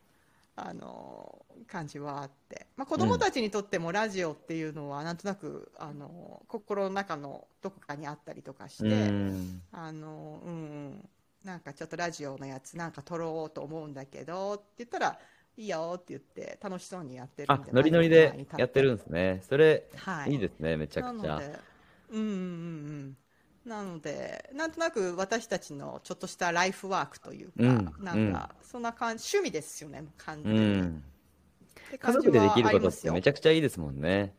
あの、感じはあって。まあ、子供たちにとってもラジオっていうのは、なんとなく、あの、心の中のどこかにあったりとかして、うん。あの、うんうん、なんかちょっとラジオのやつなんか撮ろうと思うんだけどって言ったら、いいよって言って楽しそうにやってるんで、、あノリノリでやってるんですね。それ、はい。いいですね、めちゃくちゃ。なので、うんうんうんうん。なので、なんとなく私たちのちょっとしたライフワークというか、うんなんか、そんな感じ、趣味ですよね、完う全に。ん。って家族でできることってめちゃくちゃいいですもんね。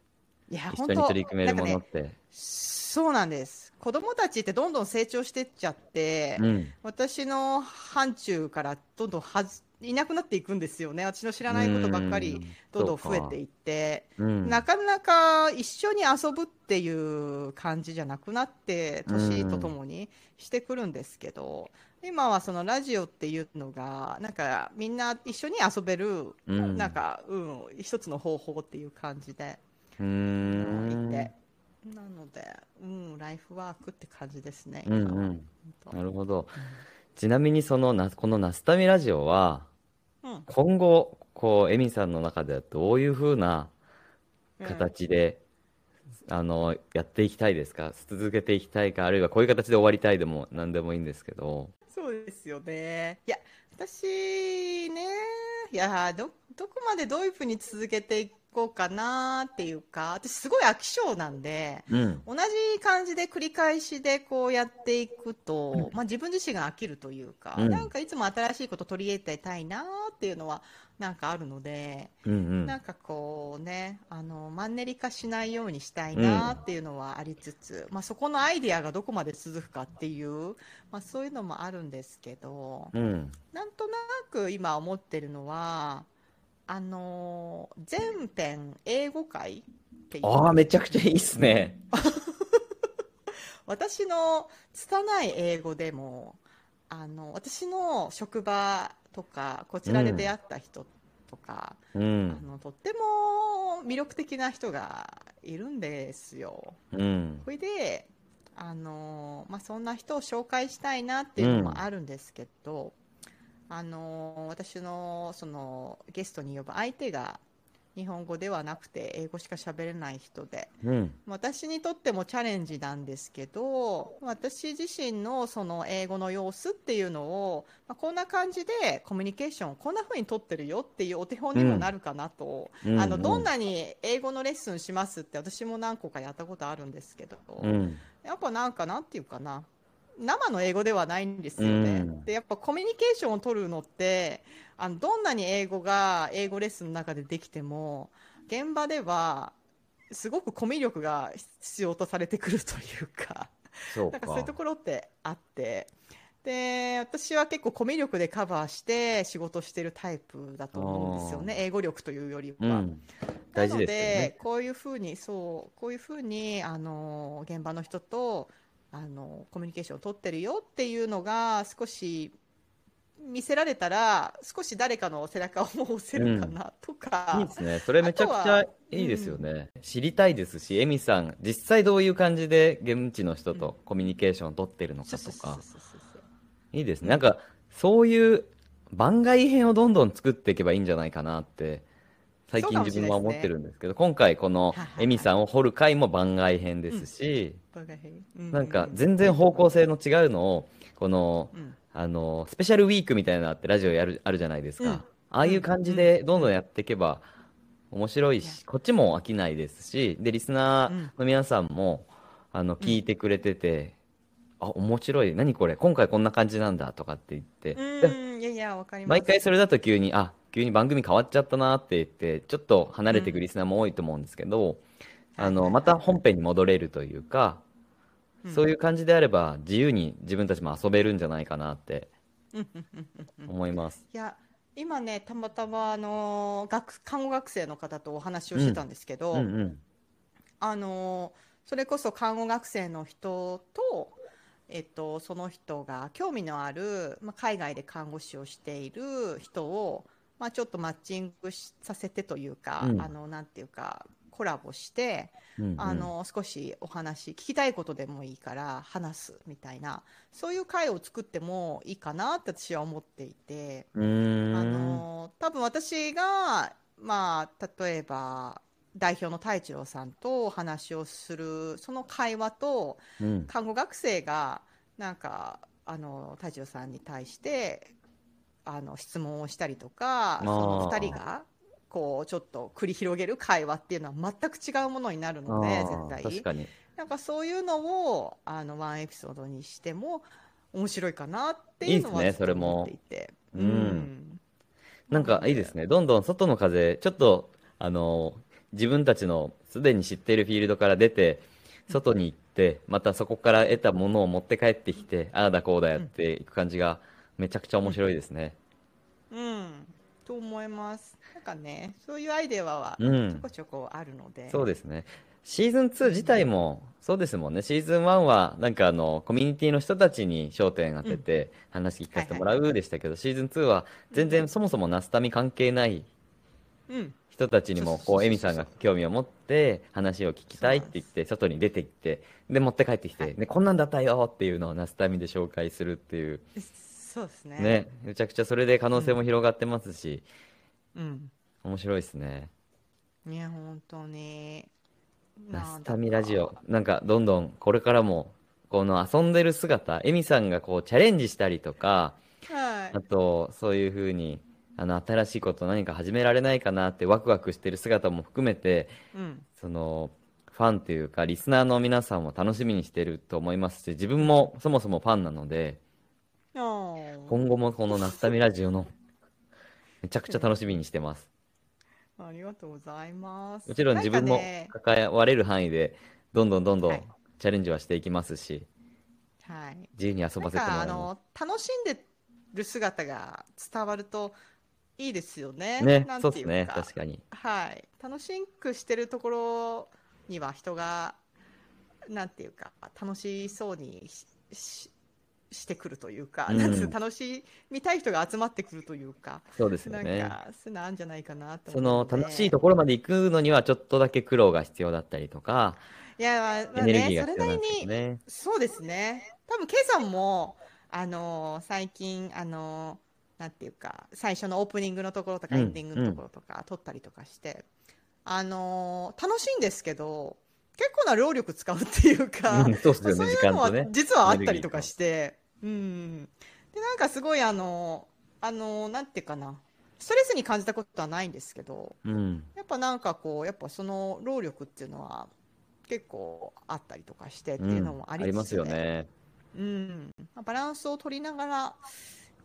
いや、一緒に取り組めるものって。そうなんです。子供たちってどんどん成長してっちゃって、うん。私の範疇からどんどんはずいなくなっていくんですよね。私の知らないことばっかりどんどん増えていって、うん。なかなか一緒に遊ぶっていう感じじゃなくなって、年とともにしてくるんですけど、今はそのラジオっていうのが、なんかみんな一緒に遊べる、うんなんか、うん、一つの方法っていう感じで、いて。なので、うん、ライフワークって感じですね。うんうん。なるほど。ちなみにそのな、このナスタミラジオは、うん今後、こう、エミさんの中ではどういうふうな形で、あの、やっていきたいですか？続けていきたいか、あるいはこういう形で終わりたいでも何でもいいんですけど。そうですよね。いや、私ね、いや、ど、どこまでどういうふうに続けていこうかなっていうか、私すごい飽き性なんで、うん。同じ感じで繰り返しでこうやっていくと、まあ自分自身が飽きるというか、うんなんかいつも新しいこと取り入れたいなっていうのはなんかあるので、うんうん。なんかこうね、あの、マンネリ化しないようにしたいなっていうのはありつつ、まあそこのアイデアがどこまで続くかっていう、まあそういうのもあるんですけど、うん。なんとなく今思ってるのは、あの、全編英語会っていう。ああ、めちゃくちゃいいっすね。私の拙い英語でも、あの、私の職場とか、こちらで出会った人とか、あうん。のとっても魅力的な人がいるんですよ。うん。それで、あのまあ、そんな人を紹介したいなっていうのもあるんですけど、あの私のそのゲストに呼ぶ相手が日本語ではなくて英語しか喋れない人でうん。私にとってもチャレンジなんですけど私自身のその英語の様子っていうのを、まあ、こんな感じでコミュニケーションをこんな風に取ってるよっていうお手本にもなるかなと、うんあのどんなに英語のレッスンしますって私も何個かやったことあるんですけど、うん。やっぱなんかなんていうかな生の英語ではないんですよね。うんでやっぱコミュニケーションを取るのってあのどんなに英語が英語レッスンの中でできても現場ではすごくコミュ力が必要とされてくるというかそうなんかそういうとか。ころってあって。で私は結構コミュ力でカバーして仕事してるタイプだと思うんですよね英語力というよりは。うん。大事ですよなのでね。こういうふうにそうこういうふうにあの現場の人とあのコミュニケーションを取ってるよっていうのが少し見せられたら少し誰かの背中を押せるかなとか、いいですね。それめちゃくちゃいいですよね。知りたいですし、エミさん、実際どういう感じで現地の人とコミュニケーションを取ってるのかとかいいですね。なんか、そういう番外編をどんどん作っていけばいいんじゃないかなって、最近そうかもしれないですね自分は思ってるんですけど、今回このエミさんを掘る回も番外編ですし、うなんか全然方向性の違うのを、この、うん。あの、スペシャルウィークみたいなのってラジオやる、あるじゃないですか。うん。ああいう感じでどんどんやっていけば面白いいや。し、こっちも飽きないですし、で、リスナーの皆さんも、あの、聞いてくれてて、あ、面白い。何これ？今回こんな感じなんだとかって言って、でうん。いやいやわかります。毎回それだと急に、あ、急に番組変わっちゃったなって言って、ちょっと離れていくリスナーも多いと思うんですけど、あの、また本編に戻れるというか、そういう感じであれば自由に自分たちも遊べるんじゃないかなって 思います。いや今ねたまたまあの学看護学生の方とお話をしてたんですけど、うんうん。あのそれこそ看護学生の人と、えっと、その人が興味のある、まあ、海外で看護師をしている人を、まあ、ちょっとマッチングしさせてというか、うんあのなんていうかコラボして、うんうんあの少しお話聞きたいことでもいいから話すみたいなそういう会を作ってもいいかなって私は思っていて。あの多分私が、まあ、例えば代表の太一郎さんとお話をするその会話とうん。看護学生がなんかあの太一郎さんに対してあの質問をしたりとかその2人がこうちょっと繰り広げる会話っていうのは全く違うものになるので絶対。確かに。なんかそういうのをあのワンエピソードにしても面白いかなっていうのはいいっすねそれも。思っていてうん。なんかいいですね。どんどん外の風、ちょっと、あの、自分たちのすでに知っているフィールドから出て、外に行って、またそこから得たものを持って帰ってきて、ああだこうだやっていく感じが、めちゃくちゃ面白いですね。うん、と思います。なんかね、そういうアイデアはちょうんこ。ちょこあるので。そうですね。シーズン2自体も、そうですもんね。シーズン1は、なんかあの、コミュニティの人たちに焦点当てて話聞かせてもらうでしたけど、シーズン2は全然そもそもナスタミ関係ないうん、人たちにも、こうエミさんが興味を持って、話を聞きたいって言って、外に出て行って、で、持って帰ってきて、で、こんなんだったよっていうのをナスタミで紹介するっていう、そうですね。ね、めちゃくちゃそれで可能性も広がってますし、うん。面白いですね。いや、本当に。ナスタミラジオ、なんかどんどんこれからも、この遊んでる姿、エミさんがこうチャレンジしたりとか、はあと、そういうふうに、あの、新しいこと何か始められないかなってワクワクしてる姿も含めて、い。うん。その、ファンというか、リスナーの皆さんも楽しみにしてると思いますし、自分もそもそもファンなので、今後もこのナスタミラジオの、めちゃくちゃ楽しみにしてます。ありがとうございます。もちろん自分もなんかね関われる範囲で、どんどんどんどはいんチャレンジはしていきますし、はい。自由に遊ばせてもらあ。の楽しんでる姿が伝わるといいですよね。ねな、んそうですね、確かに。はい、楽しくしてるところには人がなんていうか楽しそうにしししてくるというか、うんなん楽しみたい人が集まってくるというか、そうですよなんね。かそういうのあるんじゃないかなとその楽しいところまで行くのにはちょっとだけ苦労が必要だったりとか、いやまあまあエネルギーねが必要なんですよそれなりにね。そうですね多分 K さんもあのー最近あのーなんていうか最初のオープニングのところとかうんエンディングのところとか撮ったりとかして、あのー楽しいんですけど結構な労力使うっていうか、うん、そういうのは。実はあったりとかして、うん。で、なんかすごいあの、あの、なんていうかな、ストレスに感じたことはないんですけど、うん。やっぱなんかこう、やっぱその労力っていうのは結構あったりとかしてっていうのもあありますよね。うん。まあバランスを取りながら、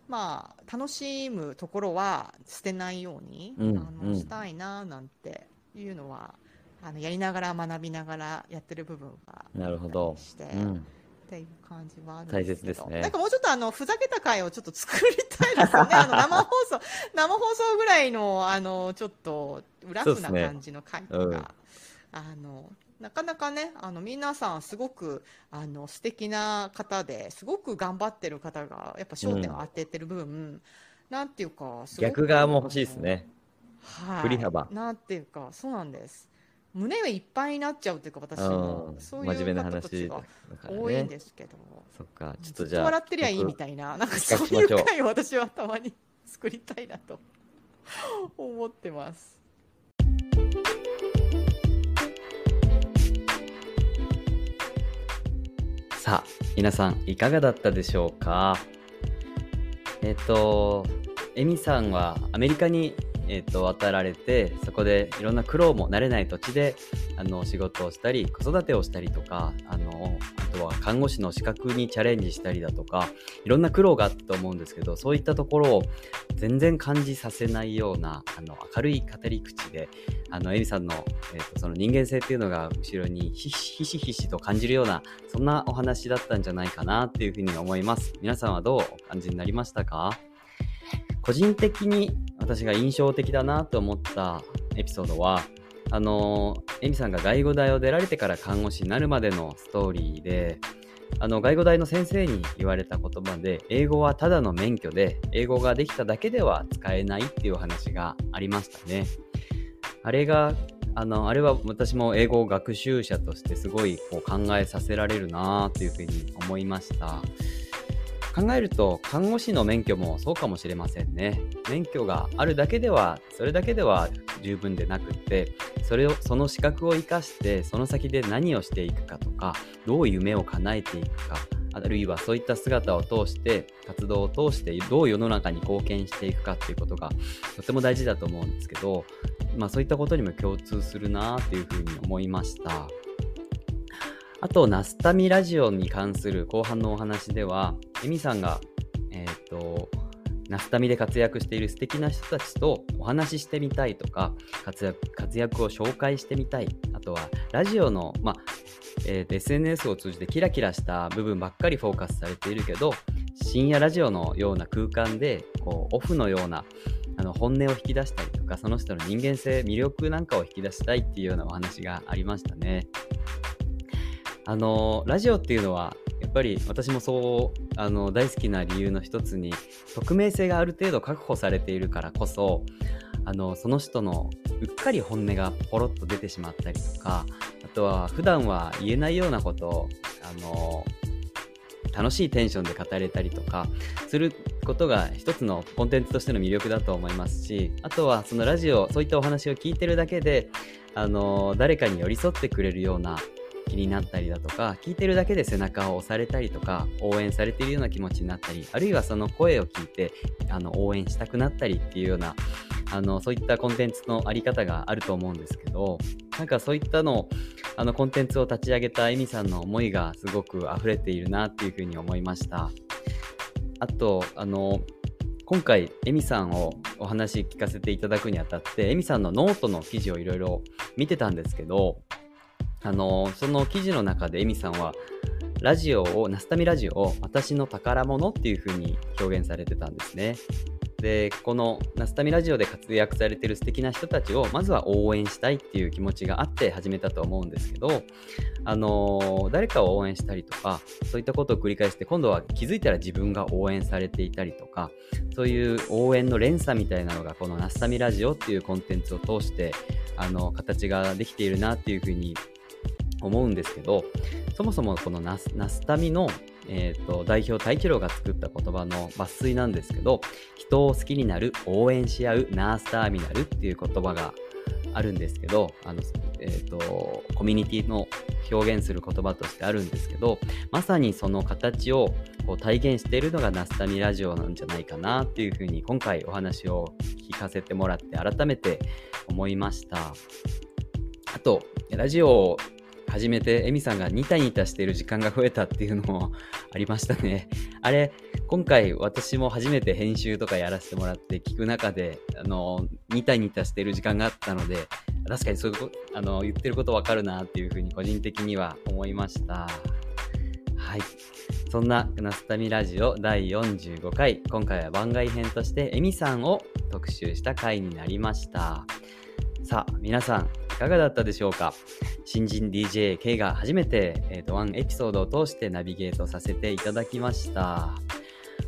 まあ、楽しむところは捨てないように、うんあうんのしたいななんていうのは、あのやりながら学びながらやってる部分がなるほど。して、うん。っていう感じはあるん大ですけど。切ですね。なんかもうちょっとあのふざけた回をちょっと作りたいですよね。あの生放送生放送ぐらいのあのちょっとラフな感じの回とか、うん。あのなかなかねあの皆さんすごくあの素敵な方ですごく頑張ってる方がやっぱ焦点を当ててる分、なんていうか逆側も欲しいですね。はい、振り幅。なんていうかそうなんです胸がいっぱいになっちゃうっていうか私も。うん。そういう真面目な話だから多いん。ね。ですけど、そっか、ちょっずとじゃあ。笑ってりゃいいみいたいな、なんか企そういう回を私はたまに作りたいなと 思ってます。さあ、皆さんいかがだったでしょうか？えっ、と、エミさんはアメリカに、えっと渡られて、そこでいろんな苦労も慣れない土地であの仕事をしたり、子育てをしたりとか、あのあとは看護師の資格にチャレンジしたりだとか、いろんな苦労があったと思うんですけど、そういったところを全然感じさせないようなあの明るい語り口で、あのエミさんの,、えっとその人間性っていうのが後ろにひしひしひしと感じるようなそんなお話だったんじゃないかなっていうふうに思います。皆さんはどうお感じになりましたか？個人的に私が印象的だなと思ったエピソードは、あの、エミさんが外語大を出られてから看護師になるまでのストーリーで、あの、外語大の先生に言われた言葉で、英語はただの免許で、英語ができただけでは使えないっていう話がありましたね。あれが、あの、あれは私も英語学習者としてすごいこう考えさせられるなというふうに思いました。考えると看護師の免許もそうかもしれませんね。免許があるだけではそれだけでは十分でなくってそれをその資格を生かしてその先で何をしていくかとかどう夢を叶えていくかあるいはそういった姿を通して活動を通してどう世の中に貢献していくかっていうことがとても大事だと思うんですけど、まあ、そういったことにも共通するなっていうふうに思いました。あと、ナスタミラジオに関する後半のお話では、エミさんが、えっ、と、ナスタミで活躍している素敵な人たちとお話ししてみたいとか、活躍活躍を紹介してみたい。あとは、ラジオの、まあ、えー SNS を通じてキラキラした部分ばっかりフォーカスされているけど、深夜ラジオのような空間で、こう、オフのような、あの本音を引き出したりとか、その人の人間性、魅力なんかを引き出したいっていうようなお話がありましたね。あのラジオっていうのはやっぱり私もそうあの大好きな理由の一つに匿名性がある程度確保されているからこそあのその人のうっかり本音がポロッと出てしまったりとかあとは普段は言えないようなことをあの楽しいテンションで語れたりとかすることが一つのコンテンツとしての魅力だと思いますしあとはそのラジオそういったお話を聞いてるだけであの誰かに寄り添ってくれるような気になったりだとか聞いてるだけで背中を押されたりとか応援されているような気持ちになったりあるいはその声を聞いてあの応援したくなったりっていうようなあのそういったコンテンツのあり方があると思うんですけどなんかそういったのあのコンテンツを立ち上げたエミさんの思いがすごく溢れているなっていうふうに思いました。あとあの今回エミさんをお話聞かせていただくにあたってエミさんのノートの記事をいろいろ見てたんですけどあのその記事の中でエミさんはラジオをナスタミラジオを私の宝物っていう風に表現されてたんですね。で、このナスタミラジオで活躍されてる素敵な人たちを、まずは応援したいっていう気持ちがあって始めたと思うんですけど、あの誰かを応援したりとか、そういったことを繰り返して、今度は気づいたら自分が応援されていたりとか、そういう応援の連鎖みたいなのが、このナスタミラジオっていうコンテンツを通して、あの、形ができているなっていうふうに思うんですけど、そもそもこのナスナスタミのえーと、代表太一郎が作った言葉の抜粋なんですけど人を好きになる応援し合うナースターミナルっていう言葉があるんですけどあの、えーと、コミュニティの表現する言葉としてあるんですけどまさにその形をこう体現しているのがナスタミラジオなんじゃないかなっていうふうに今回お話を聞かせてもらって改めて思いました。あとラジオ始めて、エミさんがニタニタしている時間が増えたっていうのも ありましたね。あれ、今回私も初めて編集とかやらせてもらって聞く中で、あの、ニタニタしている時間があったので、確かにそういうこと、あの、言ってることわかるなっていうふうに個人的には思いました。はい。そんなナスタミラジオ第45回、今回は番外編としてエミさんを特集した回になりました。さあ、皆さん、かがだったでしょうか？新人 DJK が初めて、えーと、ワンエピソードを通してナビゲートさせていただきました。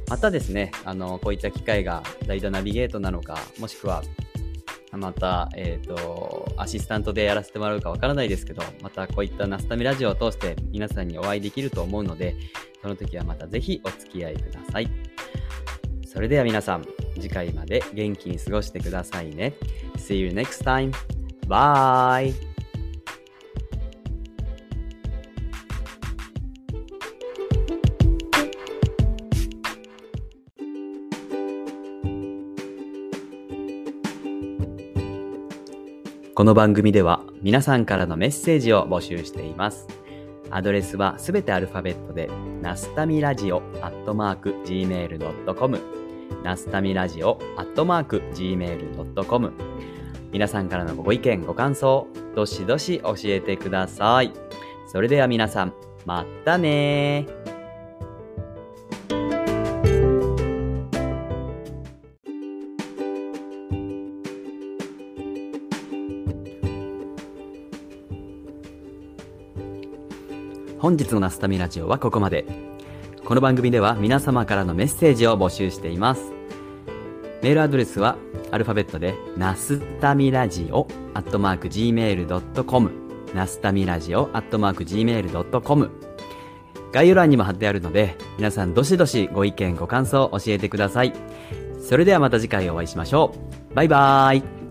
またですね、あの、こういった機会が代打ナビゲートなのか、もしくは、また、えっ、ー、と、アシスタントでやらせてもらうかわからないですけど、またこういったナスタミラジオを通して皆さんにお会いできると思うので、その時はまたぜひお付き合いください。それでは皆さん、次回まで元気に過ごしてくださいね。See you next time. Bye! この番組では皆さんからのメッセージを募集しています。アドレスはすべてアルファベットで、ナスタミラジオアットマーク gmail.com ナスタミラジオアットマーク gmail.com 皆さんからのご意見、ご感想、どしどし教えてください。それでは皆さん、またね本日のナスタミラジオはここまで。この番組では皆様からのメッセージを募集しています。メールアドレスはアルファベットで、ナスタミラジオアットマーク Gmail.com ナスタミラジオアットマーク Gmail.com 概要欄にも貼ってあるので、皆さんどしどしご意見ご感想教えてください。それではまた次回お会いしましょう。バイバーイ